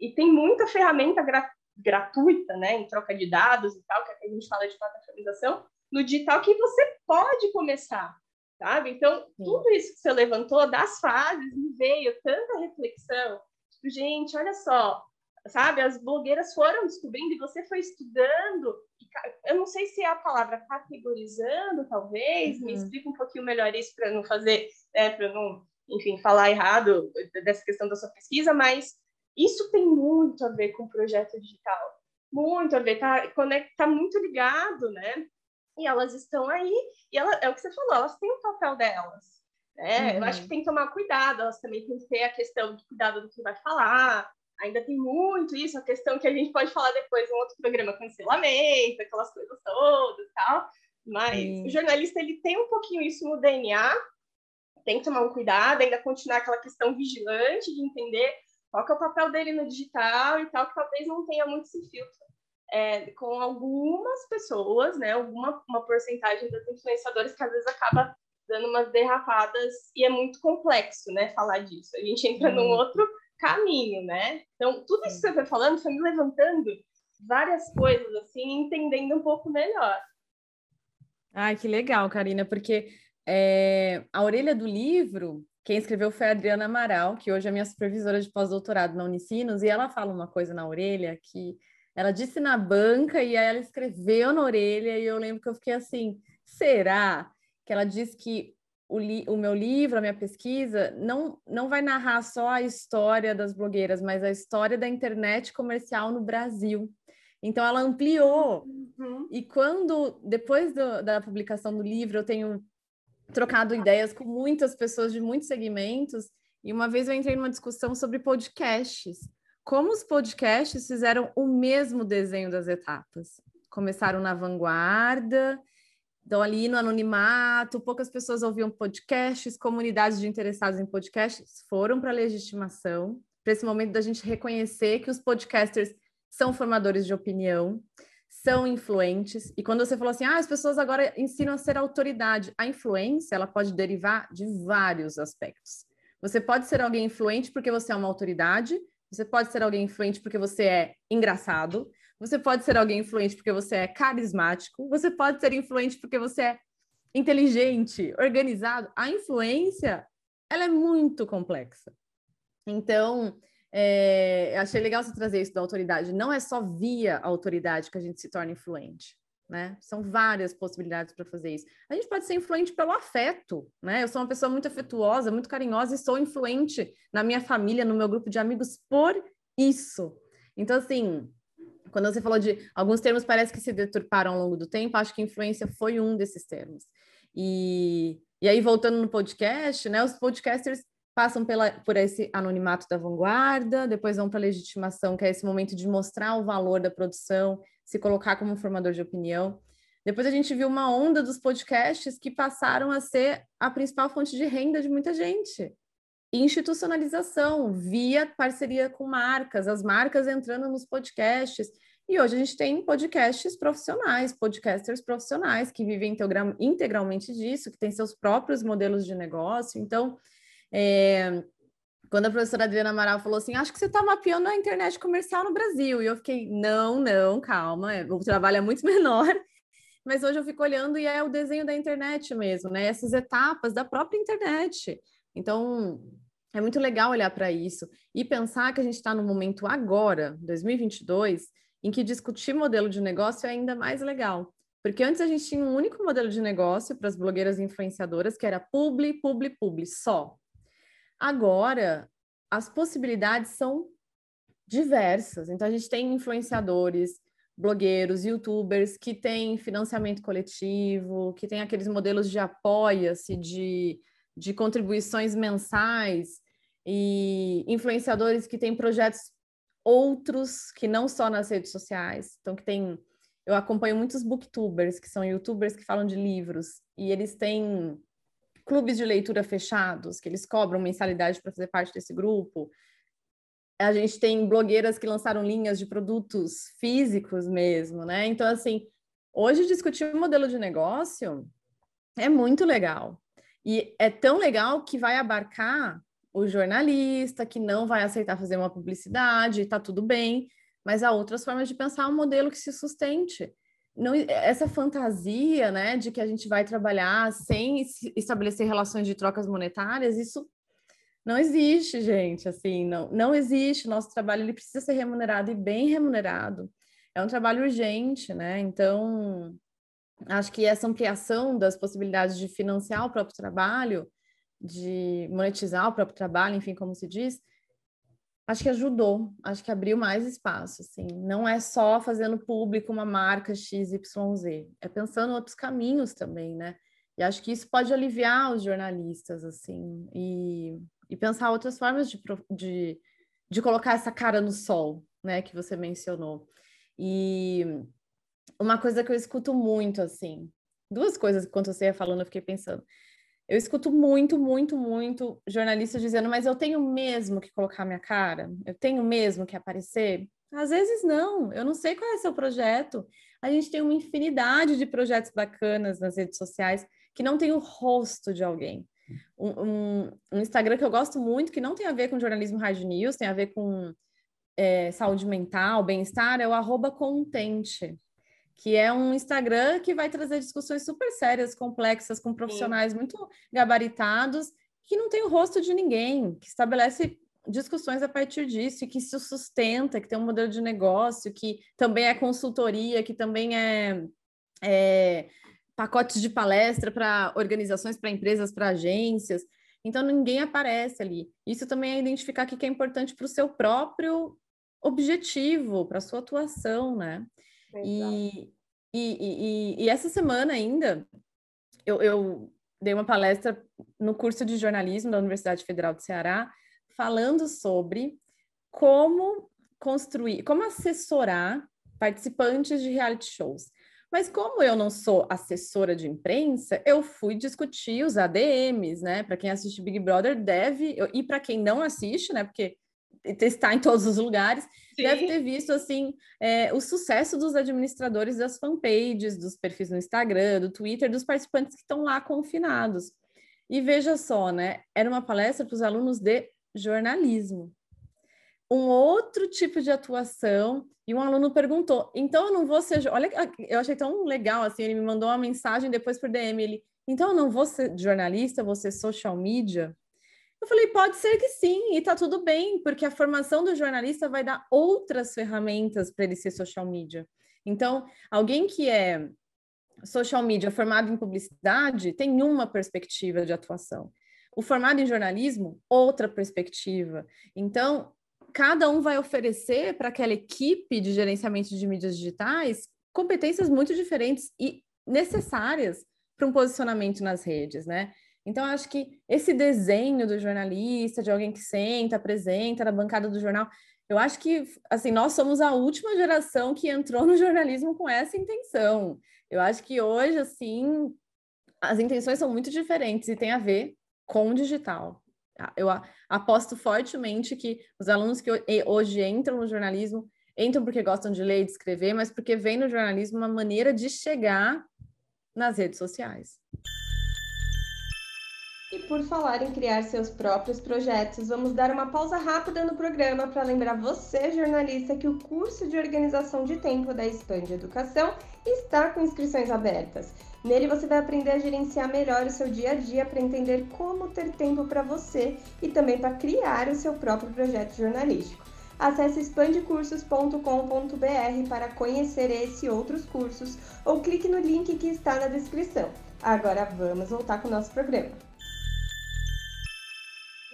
E tem muita ferramenta gra gratuita, né, em troca de dados e tal, que a gente fala de plataformização, no digital que você pode começar, sabe? Então, Sim. tudo isso que você levantou das fases, me veio tanta reflexão. Tipo, gente, olha só, sabe? As blogueiras foram descobrindo e você foi estudando. Eu não sei se é a palavra categorizando, talvez. Uhum. Me explica um pouquinho melhor isso para não fazer, né, para não, enfim, falar errado dessa questão da sua pesquisa, mas isso tem muito a ver com o projeto digital. Muito a ver, tá, tá muito ligado, né? e elas estão aí, e ela, é o que você falou, elas têm o papel delas. Né? Uhum. Eu acho que uhum. tem que tomar cuidado, elas também têm que ter a questão de cuidado do que vai falar. Ainda tem muito isso, a questão que a gente pode falar depois em outro programa, cancelamento, aquelas coisas todas e tal. Mas o jornalista ele tem um pouquinho isso no DNA, tem que tomar um cuidado, ainda continuar aquela questão vigilante de entender qual que é o papel dele no digital e tal, que talvez não tenha muito esse filtro é, com algumas pessoas, né, alguma uma porcentagem das influenciadoras que às vezes acaba dando umas derrapadas e é muito complexo, né, falar disso. A gente entra hum. num outro caminho, né? Então, tudo isso que você foi falando foi me levantando várias coisas, assim, entendendo um pouco melhor. Ai, que legal, Karina, porque é, a orelha do livro, quem escreveu foi a Adriana Amaral, que hoje é minha supervisora de pós-doutorado na Unicinos, e ela fala uma coisa na orelha que ela disse na banca e aí ela escreveu na orelha e eu lembro que eu fiquei assim, será? Que ela disse que o, li o meu livro, a minha pesquisa, não, não vai narrar só a história das blogueiras, mas a história da internet comercial no Brasil. Então ela ampliou. Uhum. E quando, depois do, da publicação do livro, eu tenho trocado ideias com muitas pessoas de muitos segmentos, e uma vez eu entrei numa discussão sobre podcasts como os podcasts fizeram o mesmo desenho das etapas. Começaram na vanguarda, então ali no anonimato, poucas pessoas ouviam podcasts, comunidades de interessados em podcasts foram para a legitimação, para esse momento da gente reconhecer que os podcasters são formadores de opinião, são influentes. E quando você falou assim, ah, as pessoas agora ensinam a ser autoridade, a influência ela pode derivar de vários aspectos. Você pode ser alguém influente porque você é uma autoridade, você pode ser alguém influente porque você é engraçado. Você pode ser alguém influente porque você é carismático. Você pode ser influente porque você é inteligente, organizado. A influência, ela é muito complexa. Então, é, achei legal você trazer isso da autoridade. Não é só via autoridade que a gente se torna influente né? São várias possibilidades para fazer isso. A gente pode ser influente pelo afeto, né? Eu sou uma pessoa muito afetuosa, muito carinhosa e sou influente na minha família, no meu grupo de amigos por isso. Então, assim, quando você falou de alguns termos parece que se deturparam ao longo do tempo, acho que influência foi um desses termos. E, e aí, voltando no podcast, né? Os podcasters passam pela, por esse anonimato da vanguarda, depois vão para a legitimação, que é esse momento de mostrar o valor da produção, se colocar como formador de opinião. Depois a gente viu uma onda dos podcasts que passaram a ser a principal fonte de renda de muita gente. Institucionalização, via parceria com marcas, as marcas entrando nos podcasts. E hoje a gente tem podcasts profissionais, podcasters profissionais que vivem integralmente disso, que têm seus próprios modelos de negócio. Então, é, quando a professora Adriana Amaral falou assim, acho que você está mapeando a internet comercial no Brasil. E eu fiquei, não, não, calma, é, o trabalho é muito menor. Mas hoje eu fico olhando e é o desenho da internet mesmo, né? Essas etapas da própria internet. Então, é muito legal olhar para isso e pensar que a gente está no momento agora, 2022, em que discutir modelo de negócio é ainda mais legal. Porque antes a gente tinha um único modelo de negócio para as blogueiras influenciadoras, que era publi, publi, publi, só. Agora, as possibilidades são diversas. Então, a gente tem influenciadores, blogueiros, youtubers que têm financiamento coletivo, que têm aqueles modelos de apoia-se, de, de contribuições mensais, e influenciadores que têm projetos outros que não só nas redes sociais. Então, que tem. Eu acompanho muitos booktubers, que são youtubers que falam de livros, e eles têm clubes de leitura fechados, que eles cobram mensalidade para fazer parte desse grupo. A gente tem blogueiras que lançaram linhas de produtos físicos mesmo, né? Então, assim, hoje discutir um modelo de negócio é muito legal. E é tão legal que vai abarcar o jornalista que não vai aceitar fazer uma publicidade, está tudo bem, mas há outras formas de pensar um modelo que se sustente. Não, essa fantasia né, de que a gente vai trabalhar sem estabelecer relações de trocas monetárias, isso não existe, gente. Assim, não, não existe. Nosso trabalho ele precisa ser remunerado e bem remunerado. É um trabalho urgente, né? Então, acho que essa ampliação das possibilidades de financiar o próprio trabalho de monetizar o próprio trabalho, enfim, como se diz, acho que ajudou, acho que abriu mais espaço, assim. Não é só fazendo público uma marca XYZ, é pensando outros caminhos também, né? E acho que isso pode aliviar os jornalistas, assim, e, e pensar outras formas de, de, de colocar essa cara no sol, né, que você mencionou. E uma coisa que eu escuto muito, assim, duas coisas que quando você ia falando eu fiquei pensando. Eu escuto muito, muito, muito jornalistas dizendo, mas eu tenho mesmo que colocar minha cara? Eu tenho mesmo que aparecer? Às vezes não, eu não sei qual é seu projeto. A gente tem uma infinidade de projetos bacanas nas redes sociais que não tem o rosto de alguém. Um, um, um Instagram que eu gosto muito, que não tem a ver com jornalismo rádio news, tem a ver com é, saúde mental, bem-estar, é o arroba contente que é um Instagram que vai trazer discussões super sérias, complexas, com profissionais Sim. muito gabaritados, que não tem o rosto de ninguém, que estabelece discussões a partir disso e que se sustenta, que tem um modelo de negócio, que também é consultoria, que também é, é pacotes de palestra para organizações, para empresas, para agências. Então ninguém aparece ali. Isso também é identificar o que é importante para o seu próprio objetivo, para a sua atuação, né? E, e, e, e, essa semana ainda, eu, eu dei uma palestra no curso de jornalismo da Universidade Federal do Ceará, falando sobre como construir, como assessorar participantes de reality shows. Mas como eu não sou assessora de imprensa, eu fui discutir os ADMs, né? Para quem assiste Big Brother deve, e para quem não assiste, né? Porque testar em todos os lugares, Sim. deve ter visto assim é, o sucesso dos administradores das fanpages, dos perfis no Instagram, do Twitter, dos participantes que estão lá confinados. E veja só, né? Era uma palestra para os alunos de jornalismo. Um outro tipo de atuação, e um aluno perguntou: então eu não vou ser. Olha, eu achei tão legal assim, ele me mandou uma mensagem depois por DM. Ele, então eu não vou ser jornalista, vou ser social media? Eu falei, pode ser que sim, e tá tudo bem, porque a formação do jornalista vai dar outras ferramentas para ele ser social media. Então, alguém que é social media formado em publicidade tem uma perspectiva de atuação. O formado em jornalismo, outra perspectiva. Então, cada um vai oferecer para aquela equipe de gerenciamento de mídias digitais competências muito diferentes e necessárias para um posicionamento nas redes, né? Então, acho que esse desenho do jornalista, de alguém que senta, apresenta na bancada do jornal, eu acho que, assim, nós somos a última geração que entrou no jornalismo com essa intenção. Eu acho que hoje, assim, as intenções são muito diferentes e tem a ver com o digital. Eu aposto fortemente que os alunos que hoje entram no jornalismo entram porque gostam de ler e de escrever, mas porque vem no jornalismo uma maneira de chegar nas redes sociais. Por falar em criar seus próprios projetos, vamos dar uma pausa rápida no programa para lembrar você, jornalista, que o curso de organização de tempo da Expande Educação está com inscrições abertas. Nele você vai aprender a gerenciar melhor o seu dia a dia para entender como ter tempo para você e também para criar o seu próprio projeto jornalístico. Acesse expandecursos.com.br para conhecer esse e outros cursos ou clique no link que está na descrição. Agora vamos voltar com o nosso programa.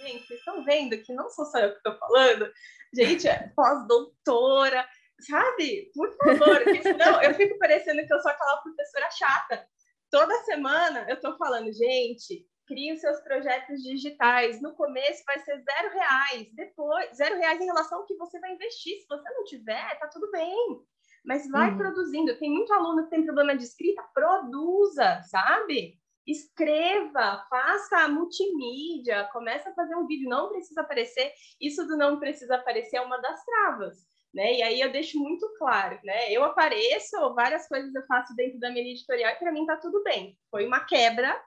Gente, vocês estão vendo que não sou só eu que estou falando? Gente, é pós-doutora, sabe? Por favor, senão eu fico parecendo que eu sou aquela professora chata. Toda semana eu estou falando, gente, crie os seus projetos digitais. No começo vai ser zero reais, depois zero reais em relação ao que você vai investir. Se você não tiver, tá tudo bem. Mas vai uhum. produzindo. Tem muito aluno que tem problema de escrita, produza, sabe? Escreva, faça a multimídia, começa a fazer um vídeo, não precisa aparecer. Isso do não precisa aparecer é uma das travas. Né? E aí eu deixo muito claro, né? Eu apareço, várias coisas eu faço dentro da minha editorial e para mim tá tudo bem. Foi uma quebra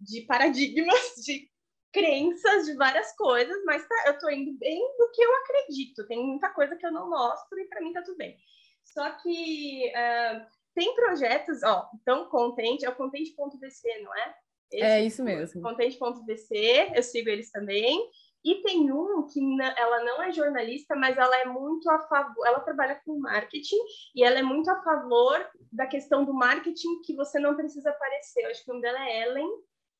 de paradigmas, de crenças, de várias coisas, mas tá, eu tô indo bem do que eu acredito. Tem muita coisa que eu não mostro e para mim tá tudo bem. Só que uh, tem projetos, ó, então Content, é o content.vc, não é? Esse, é isso mesmo. Content.vc, eu sigo eles também. E tem um que ela não é jornalista, mas ela é muito a favor, ela trabalha com marketing e ela é muito a favor da questão do marketing que você não precisa aparecer. Eu acho que o nome dela é Ellen,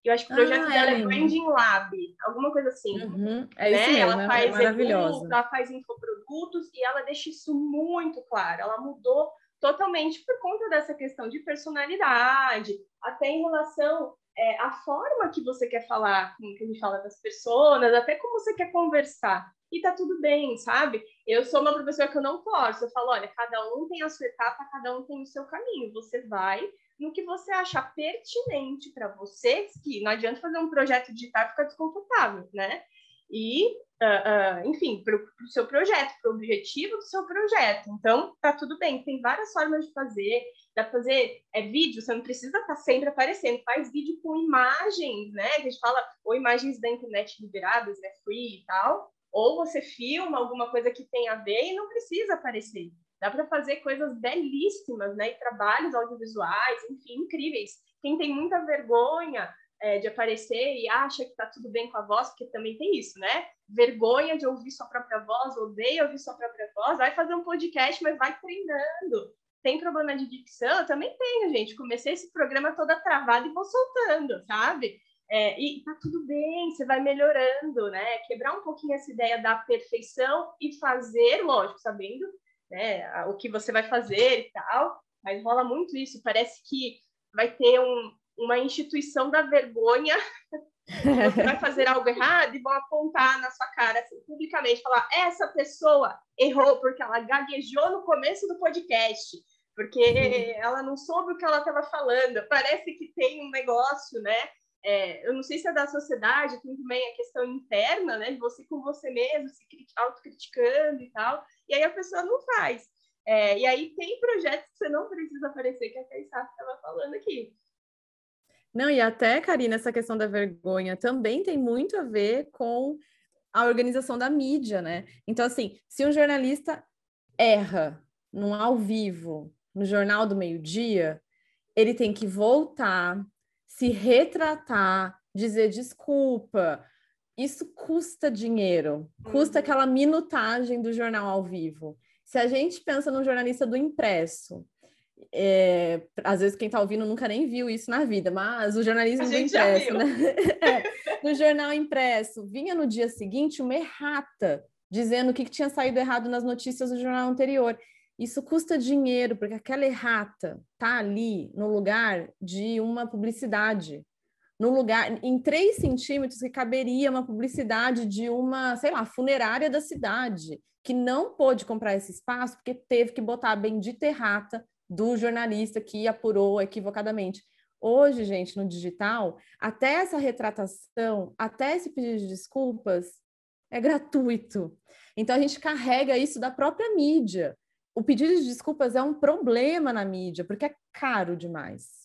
eu acho que o projeto ah, dela é, é Branding Lab, alguma coisa assim. Uhum, é isso né? mesmo, ela é faz é maravilhosa. ela faz infoprodutos e ela deixa isso muito claro. Ela mudou totalmente por conta dessa questão de personalidade, até em relação é, à forma que você quer falar, como que a gente fala das pessoas, até como você quer conversar. E tá tudo bem, sabe? Eu sou uma professora que eu não posso. Eu falo, olha, cada um tem a sua etapa, cada um tem o seu caminho. Você vai no que você achar pertinente para você, que não adianta fazer um projeto digital e ficar desconfortável, né? E, uh, uh, enfim, para o seu projeto, para o objetivo do seu projeto. Então, tá tudo bem, tem várias formas de fazer. Dá para fazer é, vídeo, você não precisa estar tá sempre aparecendo. Faz vídeo com imagens, né? Que a gente fala, ou imagens da internet liberadas, né? Free e tal. Ou você filma alguma coisa que tem a ver e não precisa aparecer. Dá para fazer coisas belíssimas, né? E trabalhos audiovisuais, enfim, incríveis. Quem tem muita vergonha é, de aparecer e acha que está tudo bem com a voz, porque também tem isso, né? Vergonha de ouvir sua própria voz, odeia ouvir sua própria voz, vai fazer um podcast, mas vai treinando. Tem problema de dicção? Eu também tenho, gente. Comecei esse programa toda travada e vou soltando, sabe? É, e tá tudo bem, você vai melhorando, né? Quebrar um pouquinho essa ideia da perfeição e fazer, lógico, sabendo né, o que você vai fazer e tal, mas rola muito isso. Parece que vai ter um, uma instituição da vergonha. você vai fazer algo errado e vão apontar na sua cara assim, publicamente, falar: essa pessoa errou porque ela gaguejou no começo do podcast, porque ela não soube o que ela estava falando. Parece que tem um negócio, né? É, eu não sei se é da sociedade, tem também a questão interna, né? De você com você mesmo, se autocriticando e tal e aí a pessoa não faz. É, e aí tem projetos que você não precisa aparecer, que a Caissá estava falando aqui. Não, e até, Karina, essa questão da vergonha também tem muito a ver com a organização da mídia, né? Então, assim, se um jornalista erra num ao vivo, no Jornal do Meio-Dia, ele tem que voltar, se retratar, dizer desculpa, isso custa dinheiro, custa uhum. aquela minutagem do jornal ao vivo. Se a gente pensa no jornalista do impresso, é, às vezes quem está ouvindo nunca nem viu isso na vida, mas o jornalismo do impresso, né? é, no jornal impresso, vinha no dia seguinte uma errata dizendo o que, que tinha saído errado nas notícias do jornal anterior. Isso custa dinheiro, porque aquela errata tá ali no lugar de uma publicidade no lugar, em 3 centímetros, que caberia uma publicidade de uma, sei lá, funerária da cidade, que não pôde comprar esse espaço porque teve que botar a bendita errata do jornalista que apurou equivocadamente. Hoje, gente, no digital, até essa retratação, até esse pedido de desculpas é gratuito. Então a gente carrega isso da própria mídia. O pedido de desculpas é um problema na mídia, porque é caro demais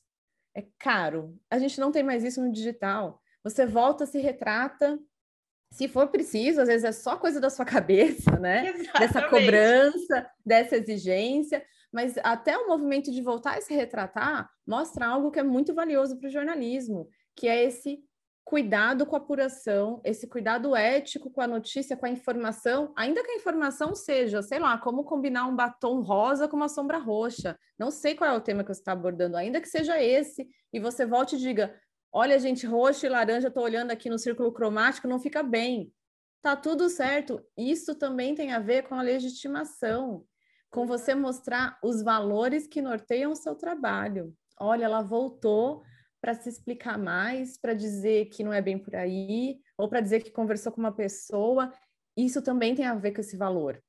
é caro. A gente não tem mais isso no digital. Você volta, se retrata. Se for preciso, às vezes é só coisa da sua cabeça, né? Exatamente. Dessa cobrança, dessa exigência. Mas até o movimento de voltar a se retratar mostra algo que é muito valioso para o jornalismo, que é esse cuidado com a apuração, esse cuidado ético com a notícia, com a informação, ainda que a informação seja, sei lá, como combinar um batom rosa com uma sombra roxa. Não sei qual é o tema que você está abordando, ainda que seja esse, e você volte e diga: olha, gente, roxo e laranja, estou olhando aqui no círculo cromático, não fica bem. Tá tudo certo. Isso também tem a ver com a legitimação, com você mostrar os valores que norteiam o seu trabalho. Olha, ela voltou para se explicar mais, para dizer que não é bem por aí, ou para dizer que conversou com uma pessoa. Isso também tem a ver com esse valor,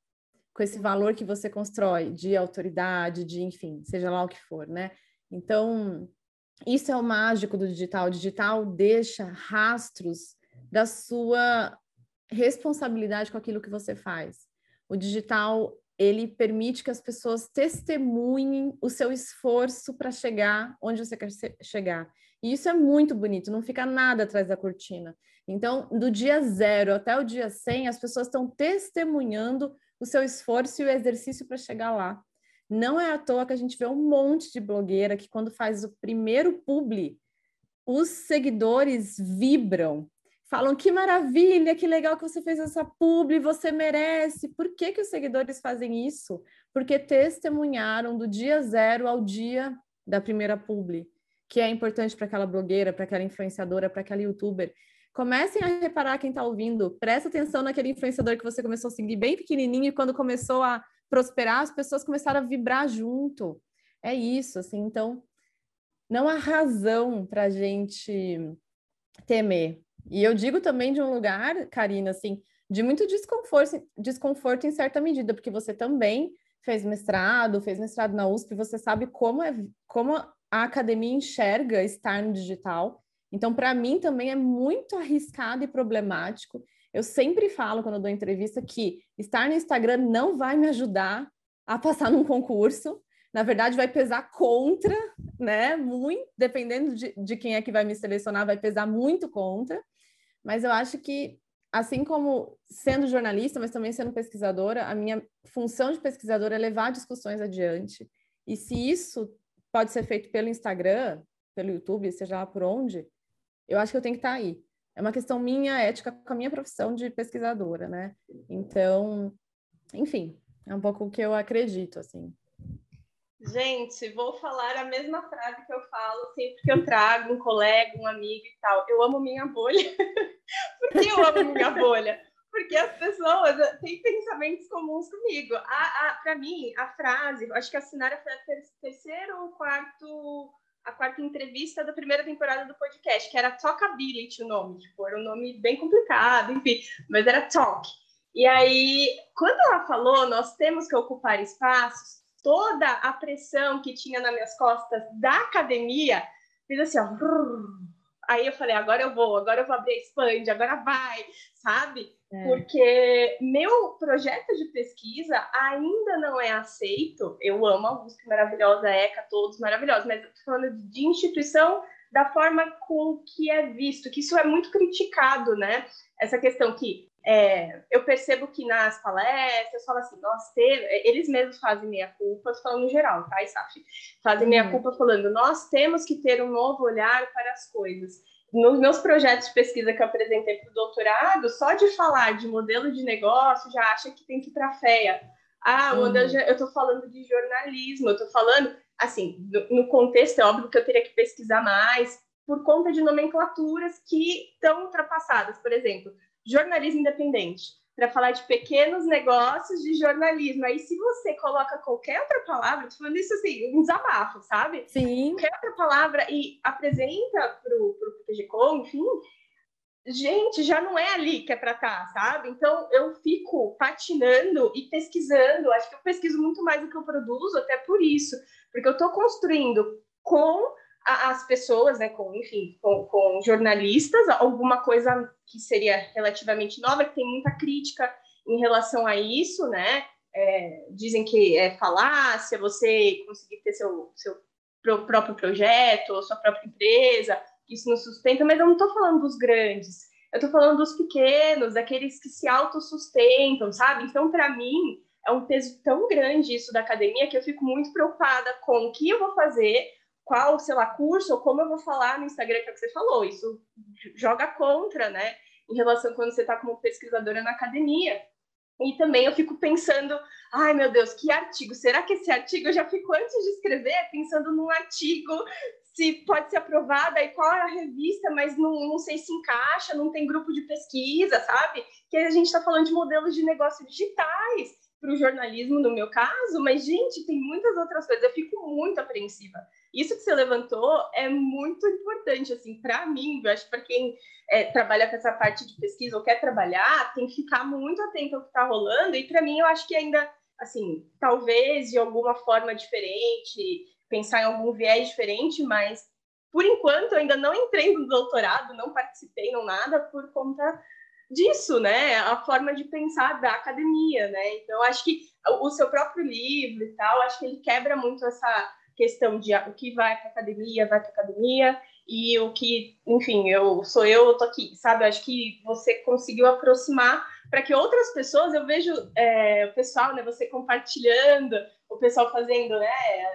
com esse valor que você constrói de autoridade, de enfim, seja lá o que for, né? Então, isso é o mágico do digital. O digital deixa rastros da sua responsabilidade com aquilo que você faz. O digital ele permite que as pessoas testemunhem o seu esforço para chegar onde você quer chegar. E isso é muito bonito, não fica nada atrás da cortina. Então, do dia zero até o dia 100, as pessoas estão testemunhando o seu esforço e o exercício para chegar lá. Não é à toa que a gente vê um monte de blogueira que, quando faz o primeiro publi, os seguidores vibram, falam que maravilha, que legal que você fez essa publi, você merece. Por que, que os seguidores fazem isso? Porque testemunharam do dia zero ao dia da primeira publi, que é importante para aquela blogueira, para aquela influenciadora, para aquela youtuber. Comecem a reparar quem está ouvindo, presta atenção naquele influenciador que você começou a seguir bem pequenininho e quando começou a prosperar, as pessoas começaram a vibrar junto. É isso, assim, então não há razão para a gente temer, e eu digo também de um lugar, Karina, assim, de muito desconforto, desconforto em certa medida, porque você também fez mestrado, fez mestrado na USP, você sabe como é como a academia enxerga estar no digital. Então, para mim também é muito arriscado e problemático. Eu sempre falo quando dou entrevista que estar no Instagram não vai me ajudar a passar num concurso. Na verdade, vai pesar contra, né? Muito, dependendo de, de quem é que vai me selecionar, vai pesar muito contra. Mas eu acho que, assim como sendo jornalista, mas também sendo pesquisadora, a minha função de pesquisadora é levar discussões adiante. E se isso pode ser feito pelo Instagram, pelo YouTube, seja lá por onde, eu acho que eu tenho que estar aí. É uma questão minha ética com a minha profissão de pesquisadora, né? Então, enfim, é um pouco o que eu acredito, assim. Gente, vou falar a mesma frase que eu falo sempre que eu trago um colega, um amigo e tal. Eu amo minha bolha. Por que eu amo minha bolha? Porque as pessoas têm pensamentos comuns comigo. Para mim, a frase, acho que a Sinara foi a terceira ou quarto, a quarta entrevista da primeira temporada do podcast, que era Talkability o nome. Tipo, era um nome bem complicado, enfim, mas era Talk. E aí, quando ela falou, nós temos que ocupar espaços, toda a pressão que tinha nas minhas costas da academia, fiz assim, ó. Aí eu falei, agora eu vou, agora eu vou abrir a expand, agora vai, sabe? É. Porque meu projeto de pesquisa ainda não é aceito. Eu amo a USP maravilhosa, a ECA, todos maravilhosos, mas eu tô falando de instituição da forma com que é visto, que isso é muito criticado, né? Essa questão que é, eu percebo que nas palestras fala assim, nós temos, eles mesmos fazem meia culpa, falando no geral, tá, Isaf? Fazem meia uhum. culpa falando, nós temos que ter um novo olhar para as coisas. Nos meus projetos de pesquisa que eu apresentei para o doutorado, só de falar de modelo de negócio já acha que tem que ir para a FEA. Ah, de, eu estou falando de jornalismo, eu estou falando, assim, no contexto é óbvio que eu teria que pesquisar mais, por conta de nomenclaturas que estão ultrapassadas. Por exemplo, jornalismo independente, para falar de pequenos negócios de jornalismo. Aí, se você coloca qualquer outra palavra, tô falando isso assim, um desabafo, sabe? Sim. Qualquer outra palavra e apresenta para o PGCom, enfim, gente, já não é ali que é para estar, tá, sabe? Então, eu fico patinando e pesquisando. Acho que eu pesquiso muito mais do que eu produzo, até por isso, porque eu estou construindo com as pessoas, né, com, enfim, com, com, jornalistas, alguma coisa que seria relativamente nova, que tem muita crítica em relação a isso, né? É, dizem que é falácia você conseguir ter seu, seu próprio projeto, sua própria empresa, isso não sustenta, mas eu não estou falando dos grandes, eu estou falando dos pequenos, daqueles que se autossustentam, sabe? Então, para mim, é um peso tão grande isso da academia que eu fico muito preocupada com o que eu vou fazer qual, sei lá, curso ou como eu vou falar no Instagram, que é o que você falou, isso joga contra, né? Em relação quando você está como pesquisadora na academia. E também eu fico pensando, ai meu Deus, que artigo? Será que esse artigo eu já fico antes de escrever pensando num artigo, se pode ser aprovado, aí qual é a revista, mas não, não sei se encaixa, não tem grupo de pesquisa, sabe? Que a gente está falando de modelos de negócio digitais para o jornalismo, no meu caso, mas, gente, tem muitas outras coisas. Eu fico muito apreensiva. Isso que você levantou é muito importante, assim, para mim, eu acho para quem é, trabalha com essa parte de pesquisa ou quer trabalhar, tem que ficar muito atento ao que está rolando. E para mim, eu acho que ainda, assim, talvez de alguma forma diferente, pensar em algum viés diferente, mas por enquanto eu ainda não entrei no doutorado, não participei, não nada, por conta disso, né? A forma de pensar da academia, né? Então, acho que o seu próprio livro e tal, acho que ele quebra muito essa questão de o que vai para academia, vai para academia, e o que, enfim, eu sou eu, eu tô aqui, sabe? Acho que você conseguiu aproximar para que outras pessoas, eu vejo é, o pessoal, né, você compartilhando, o pessoal fazendo, né,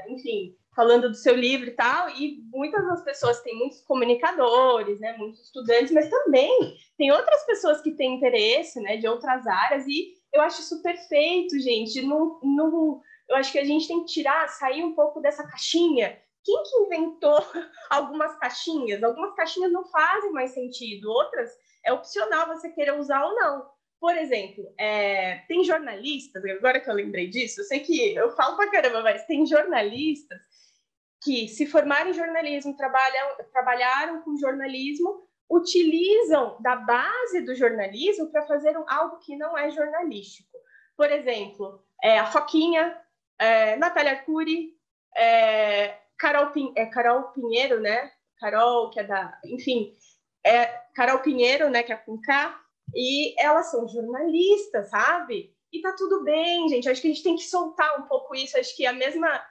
enfim, falando do seu livro e tal, e muitas das pessoas têm muitos comunicadores, né, muitos estudantes, mas também tem outras pessoas que têm interesse, né, de outras áreas, e eu acho isso perfeito, gente, não, não, eu acho que a gente tem que tirar, sair um pouco dessa caixinha, quem que inventou algumas caixinhas? Algumas caixinhas não fazem mais sentido, outras é opcional você querer usar ou não. Por exemplo, é, tem jornalistas, agora que eu lembrei disso, eu sei que eu falo pra caramba, mas tem jornalistas que se formaram em jornalismo, trabalham, trabalharam com jornalismo, utilizam da base do jornalismo para fazer algo que não é jornalístico. Por exemplo, é, a Foquinha, é, Natália Arcuri, é, Carol, Pin, é, Carol Pinheiro, né? Carol, que é da. Enfim, é Carol Pinheiro, né? Que é com K, e elas são jornalistas, sabe? E tá tudo bem, gente. Acho que a gente tem que soltar um pouco isso. Acho que a mesma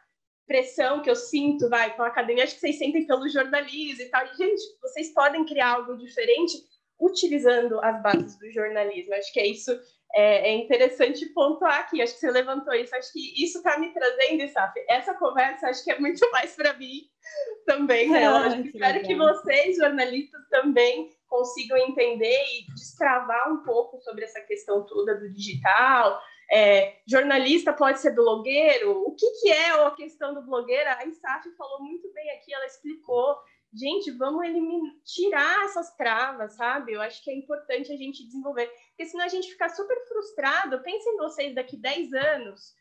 pressão que eu sinto, vai, com a academia, acho que vocês sentem pelo jornalismo e tal. E, gente, vocês podem criar algo diferente utilizando as bases do jornalismo. Acho que é isso é, é interessante pontuar aqui. Acho que você levantou isso. Acho que isso está me trazendo, Isaf. Essa conversa acho que é muito mais para mim também, né? Ah, que espero legal. que vocês, jornalistas, também consigam entender e destravar um pouco sobre essa questão toda do digital, é, jornalista pode ser blogueiro? O que, que é a questão do blogueiro? A Insaf falou muito bem aqui, ela explicou. Gente, vamos eliminar, tirar essas travas, sabe? Eu acho que é importante a gente desenvolver, porque senão a gente fica super frustrado. Pensem vocês daqui 10 anos,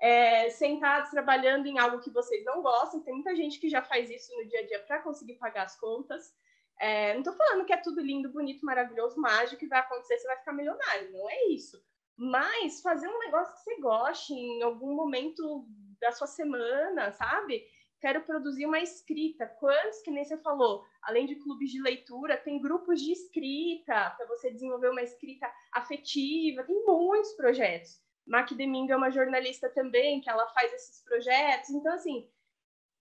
é, sentados trabalhando em algo que vocês não gostam. Tem muita gente que já faz isso no dia a dia para conseguir pagar as contas. É, não estou falando que é tudo lindo, bonito, maravilhoso, mágico, que vai acontecer, você vai ficar milionário. Não é isso. Mas fazer um negócio que você goste em algum momento da sua semana, sabe? Quero produzir uma escrita. Quantos, que nem você falou, além de clubes de leitura, tem grupos de escrita para você desenvolver uma escrita afetiva. Tem muitos projetos. Mac Domingo é uma jornalista também, que ela faz esses projetos. Então, assim,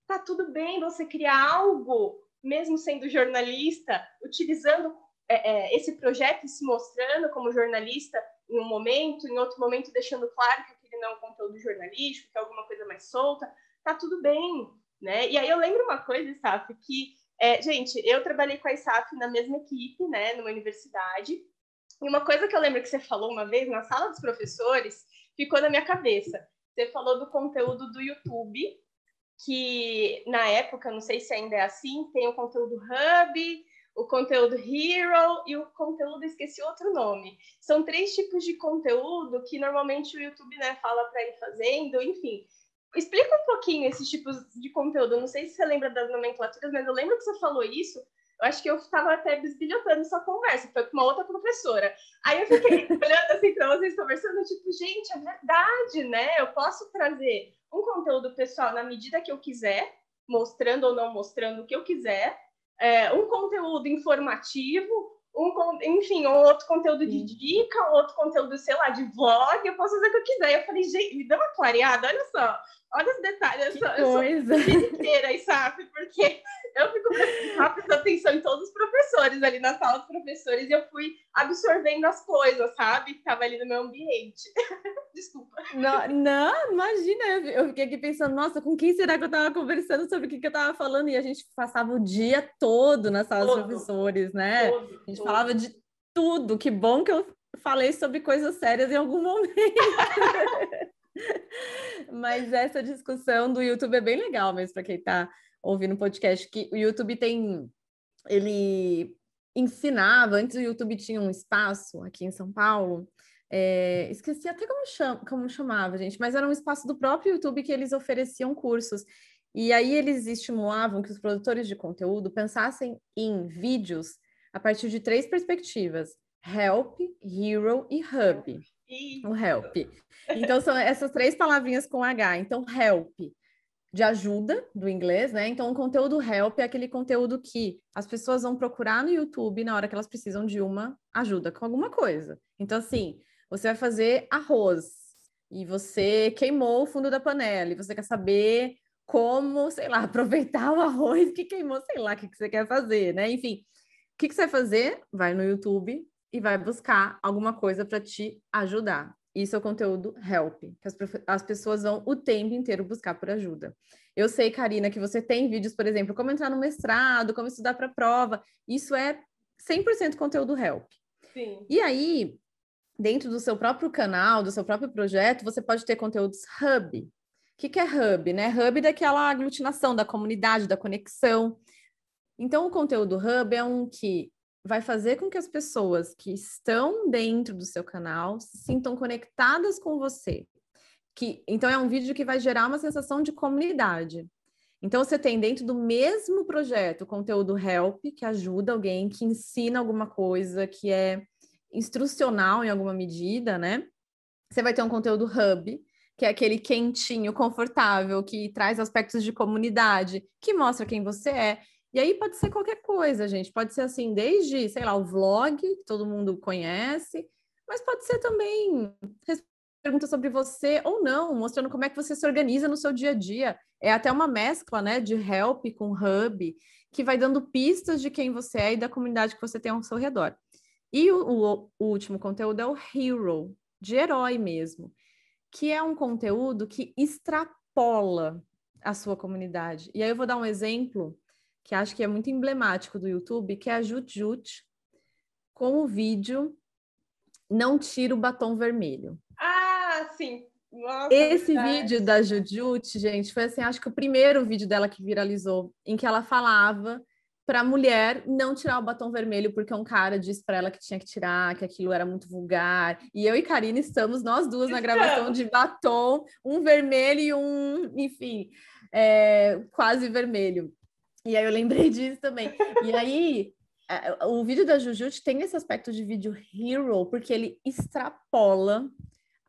tá tudo bem você criar algo, mesmo sendo jornalista, utilizando é, é, esse projeto e se mostrando como jornalista em um momento, em outro momento deixando claro que aquele não é um conteúdo jornalístico, que é alguma coisa mais solta, tá tudo bem, né? E aí eu lembro uma coisa, Saf, que, é, gente, eu trabalhei com a ISAF na mesma equipe, né, numa universidade, e uma coisa que eu lembro que você falou uma vez na sala dos professores ficou na minha cabeça. Você falou do conteúdo do YouTube, que na época, não sei se ainda é assim, tem o conteúdo Hub, o conteúdo Hero e o conteúdo, esqueci outro nome. São três tipos de conteúdo que normalmente o YouTube né, fala para ir fazendo, enfim. Explica um pouquinho esses tipos de conteúdo. Não sei se você lembra das nomenclaturas, mas eu lembro que você falou isso. Eu acho que eu estava até bisbilhotando essa conversa, foi com uma outra professora. Aí eu fiquei olhando assim para vocês conversando, tipo, gente, é verdade, né? Eu posso trazer um conteúdo pessoal na medida que eu quiser, mostrando ou não mostrando o que eu quiser, é, um conteúdo informativo, um, enfim, um outro conteúdo de dica, um outro conteúdo, sei lá, de vlog, eu posso fazer o que eu quiser. Eu falei, gente, me dá uma clareada, olha só, olha os detalhes, que eu sou, coisa. eu sou inteira, sabe? Porque eu fico prestando atenção em todos os professores ali na sala dos professores e eu fui absorvendo as coisas, sabe? Ficava ali no meu ambiente. Desculpa. Não, não, imagina, eu fiquei aqui pensando, nossa, com quem será que eu estava conversando sobre o que, que eu estava falando? E a gente passava o dia todo na sala todo, dos professores, né? Todo, a gente todo. falava de tudo. Que bom que eu falei sobre coisas sérias em algum momento. Mas essa discussão do YouTube é bem legal mesmo para quem está ouvindo o podcast, que o YouTube tem. Ele ensinava, antes o YouTube tinha um espaço aqui em São Paulo. É, esqueci até como, chama, como chamava, gente, mas era um espaço do próprio YouTube que eles ofereciam cursos. E aí eles estimulavam que os produtores de conteúdo pensassem em vídeos a partir de três perspectivas: help, hero e hub. O help. Então, são essas três palavrinhas com H. Então, help, de ajuda, do inglês, né? Então, o conteúdo help é aquele conteúdo que as pessoas vão procurar no YouTube na hora que elas precisam de uma ajuda com alguma coisa. Então, assim, você vai fazer arroz e você queimou o fundo da panela e você quer saber como, sei lá, aproveitar o arroz que queimou, sei lá, o que, que você quer fazer, né? Enfim, o que, que você vai fazer? Vai no YouTube e vai buscar alguma coisa para te ajudar. Isso é o conteúdo help, que as, as, pessoas vão o tempo inteiro buscar por ajuda. Eu sei, Karina, que você tem vídeos, por exemplo, como entrar no mestrado, como estudar para prova. Isso é 100% conteúdo help. Sim. E aí, dentro do seu próprio canal, do seu próprio projeto, você pode ter conteúdos hub. O que, que é hub? Né? Hub daquela aglutinação da comunidade, da conexão. Então, o conteúdo hub é um que vai fazer com que as pessoas que estão dentro do seu canal se sintam conectadas com você. Que, então, é um vídeo que vai gerar uma sensação de comunidade. Então, você tem dentro do mesmo projeto conteúdo help, que ajuda alguém, que ensina alguma coisa, que é instrucional em alguma medida, né? Você vai ter um conteúdo hub, que é aquele quentinho, confortável, que traz aspectos de comunidade, que mostra quem você é. E aí pode ser qualquer coisa, gente. Pode ser assim, desde, sei lá, o vlog, que todo mundo conhece, mas pode ser também pergunta sobre você ou não, mostrando como é que você se organiza no seu dia a dia. É até uma mescla, né, de help com hub, que vai dando pistas de quem você é e da comunidade que você tem ao seu redor. E o, o, o último conteúdo é o hero, de herói mesmo, que é um conteúdo que extrapola a sua comunidade. E aí eu vou dar um exemplo que acho que é muito emblemático do YouTube, que é a Jut Jut, com o vídeo Não Tira o Batom Vermelho. Ah, sim! Nossa, Esse verdade. vídeo da Jujut, gente, foi assim, acho que o primeiro vídeo dela que viralizou, em que ela falava para a mulher não tirar o batom vermelho porque um cara disse para ela que tinha que tirar, que aquilo era muito vulgar. E eu e Karina estamos nós duas na gravação de batom, um vermelho e um, enfim, é, quase vermelho. E aí eu lembrei disso também. E aí, o vídeo da Jujut tem esse aspecto de vídeo hero, porque ele extrapola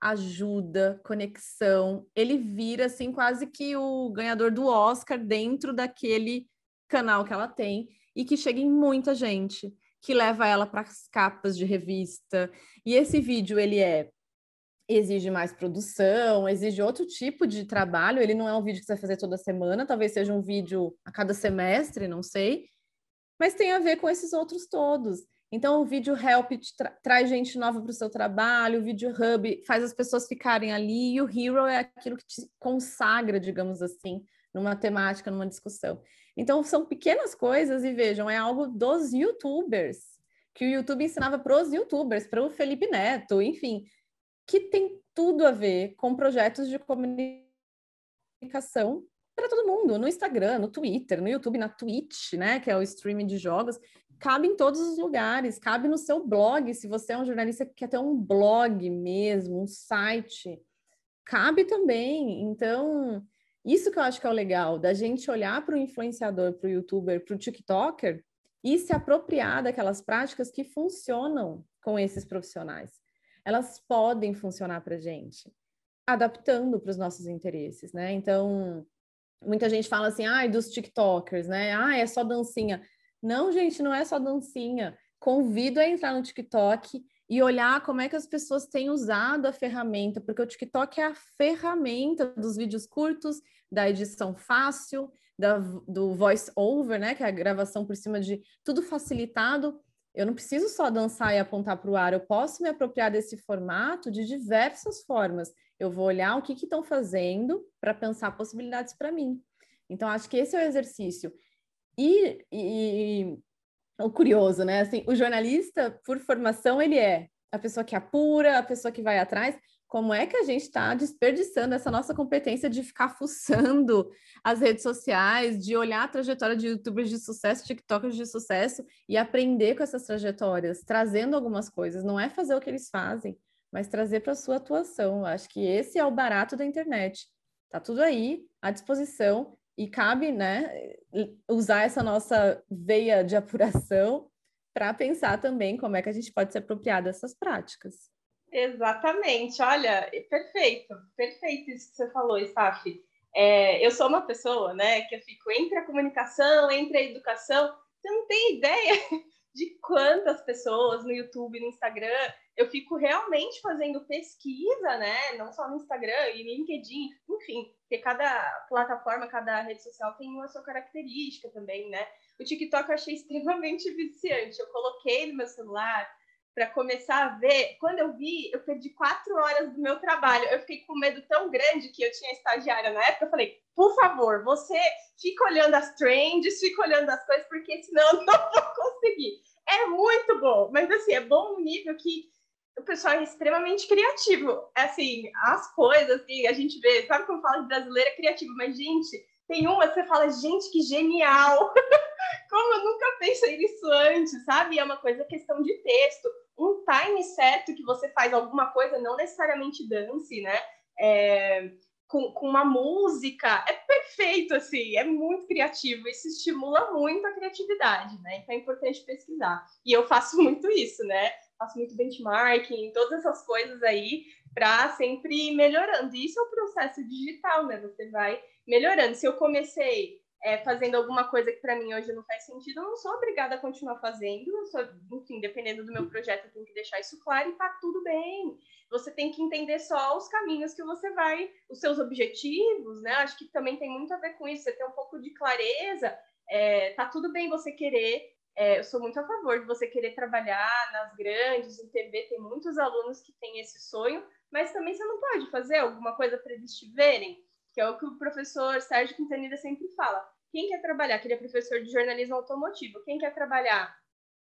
ajuda, conexão. Ele vira, assim, quase que o ganhador do Oscar dentro daquele canal que ela tem e que chega em muita gente, que leva ela para as capas de revista. E esse vídeo, ele é exige mais produção, exige outro tipo de trabalho. Ele não é um vídeo que você vai fazer toda semana, talvez seja um vídeo a cada semestre, não sei. Mas tem a ver com esses outros todos. Então, o vídeo Help tra traz gente nova para o seu trabalho, o vídeo Hub faz as pessoas ficarem ali, e o Hero é aquilo que te consagra, digamos assim, numa temática, numa discussão. Então, são pequenas coisas, e vejam, é algo dos youtubers, que o YouTube ensinava para os youtubers, para o Felipe Neto, enfim, que tem tudo a ver com projetos de comunicação para todo mundo, no Instagram, no Twitter, no YouTube, na Twitch, né, que é o streaming de jogos, cabe em todos os lugares, cabe no seu blog, se você é um jornalista que quer ter um blog mesmo, um site, cabe também. Então, isso que eu acho que é o legal, da gente olhar para o influenciador, para o youtuber, para o TikToker e se apropriar daquelas práticas que funcionam com esses profissionais elas podem funcionar para gente, adaptando para os nossos interesses, né? Então, muita gente fala assim, ai, ah, dos TikTokers, né? Ah, é só dancinha. Não, gente, não é só dancinha. Convido a entrar no TikTok e olhar como é que as pessoas têm usado a ferramenta, porque o TikTok é a ferramenta dos vídeos curtos, da edição fácil, da, do voice over, né, que é a gravação por cima de tudo facilitado. Eu não preciso só dançar e apontar para o ar, eu posso me apropriar desse formato de diversas formas. Eu vou olhar o que estão fazendo para pensar possibilidades para mim. Então, acho que esse é o exercício. E, e, o curioso, né? Assim, o jornalista, por formação, ele é a pessoa que apura, a pessoa que vai atrás. Como é que a gente está desperdiçando essa nossa competência de ficar fuçando as redes sociais, de olhar a trajetória de youtubers de sucesso, tiktokers de sucesso e aprender com essas trajetórias, trazendo algumas coisas. Não é fazer o que eles fazem, mas trazer para a sua atuação. Eu acho que esse é o barato da internet. Tá tudo aí à disposição e cabe, né, usar essa nossa veia de apuração para pensar também como é que a gente pode se apropriar dessas práticas. Exatamente, olha, perfeito, perfeito isso que você falou, Staf. É, eu sou uma pessoa, né, que eu fico entre a comunicação, entre a educação, você não tem ideia de quantas pessoas no YouTube, no Instagram, eu fico realmente fazendo pesquisa, né? Não só no Instagram e LinkedIn, enfim, porque cada plataforma, cada rede social tem uma sua característica também, né? O TikTok eu achei extremamente viciante. Eu coloquei no meu celular para começar a ver. Quando eu vi, eu perdi quatro horas do meu trabalho. Eu fiquei com medo tão grande que eu tinha estagiária na época. Eu falei, por favor, você fica olhando as trends, fica olhando as coisas, porque senão eu não vou conseguir. É muito bom, mas assim, é bom no nível que o pessoal é extremamente criativo. Assim, as coisas que a gente vê, sabe como fala de brasileira criativo, mas, gente, tem uma que você fala, gente, que genial! como eu nunca pensei nisso antes, sabe? É uma coisa questão de texto, um time certo que você faz alguma coisa, não necessariamente dance, né? É, com, com uma música, é perfeito, assim, é muito criativo, isso estimula muito a criatividade, né? Então é importante pesquisar. E eu faço muito isso, né? faço muito benchmarking, todas essas coisas aí, para sempre ir melhorando. E isso é um processo digital, né? Você vai melhorando. Se eu comecei é, fazendo alguma coisa que para mim hoje não faz sentido, eu não sou obrigada a continuar fazendo. Eu sou, enfim, dependendo do meu projeto, eu tenho que deixar isso claro e tá tudo bem. Você tem que entender só os caminhos que você vai, os seus objetivos, né? Acho que também tem muito a ver com isso. Você ter um pouco de clareza. É, tá tudo bem você querer é, eu sou muito a favor de você querer trabalhar nas grandes, em TV, tem muitos alunos que têm esse sonho, mas também você não pode fazer alguma coisa para eles te verem, que é o que o professor Sérgio Quintanilha sempre fala. Quem quer trabalhar, que ele é professor de jornalismo automotivo, quem quer trabalhar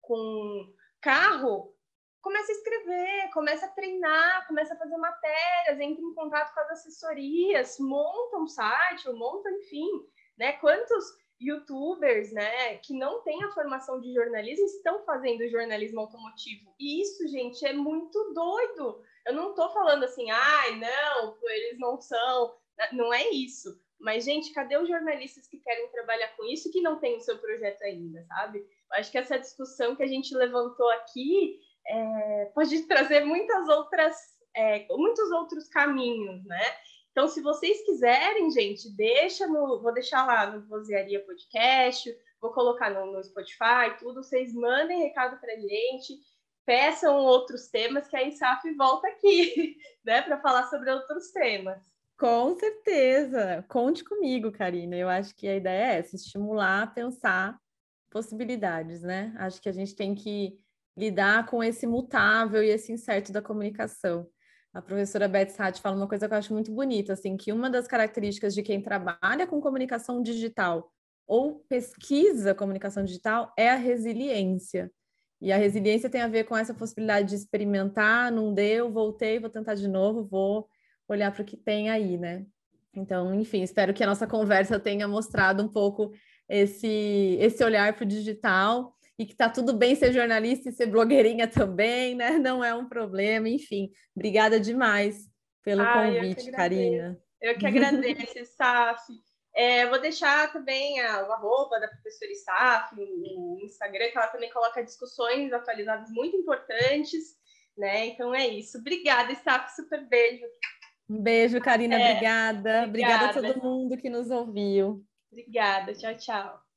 com carro, começa a escrever, começa a treinar, começa a fazer matérias, entra em contato com as assessorias, monta um site, ou monta, enfim, né? Quantos youtubers, né, que não têm a formação de jornalismo estão fazendo jornalismo automotivo. E isso, gente, é muito doido. Eu não estou falando assim, ai, não, eles não são. Não é isso. Mas, gente, cadê os jornalistas que querem trabalhar com isso que não tem o seu projeto ainda, sabe? Acho que essa discussão que a gente levantou aqui é, pode trazer muitas outras, é, muitos outros caminhos, né? Então, se vocês quiserem, gente, deixa no. Vou deixar lá no Vozearia Podcast, vou colocar no, no Spotify, tudo. Vocês mandem recado para gente, peçam outros temas, que a ISAF volta aqui, né, para falar sobre outros temas. Com certeza. Conte comigo, Karina. Eu acho que a ideia é essa: estimular, pensar possibilidades, né? Acho que a gente tem que lidar com esse mutável e esse incerto da comunicação a professora Beth Satt fala uma coisa que eu acho muito bonita, assim, que uma das características de quem trabalha com comunicação digital ou pesquisa comunicação digital é a resiliência. E a resiliência tem a ver com essa possibilidade de experimentar, não deu, voltei, vou tentar de novo, vou olhar para o que tem aí, né? Então, enfim, espero que a nossa conversa tenha mostrado um pouco esse, esse olhar para o digital e que tá tudo bem ser jornalista e ser blogueirinha também, né? Não é um problema, enfim. Obrigada demais pelo convite, eu Karina. Eu que agradeço, Saf. É, vou deixar também a, o arroba da professora Saf no Instagram, que ela também coloca discussões atualizadas muito importantes, né? Então é isso. Obrigada, Saf. Super beijo. Um beijo, Karina. É, obrigada. obrigada. Obrigada a todo mundo que nos ouviu. Obrigada. Tchau, tchau.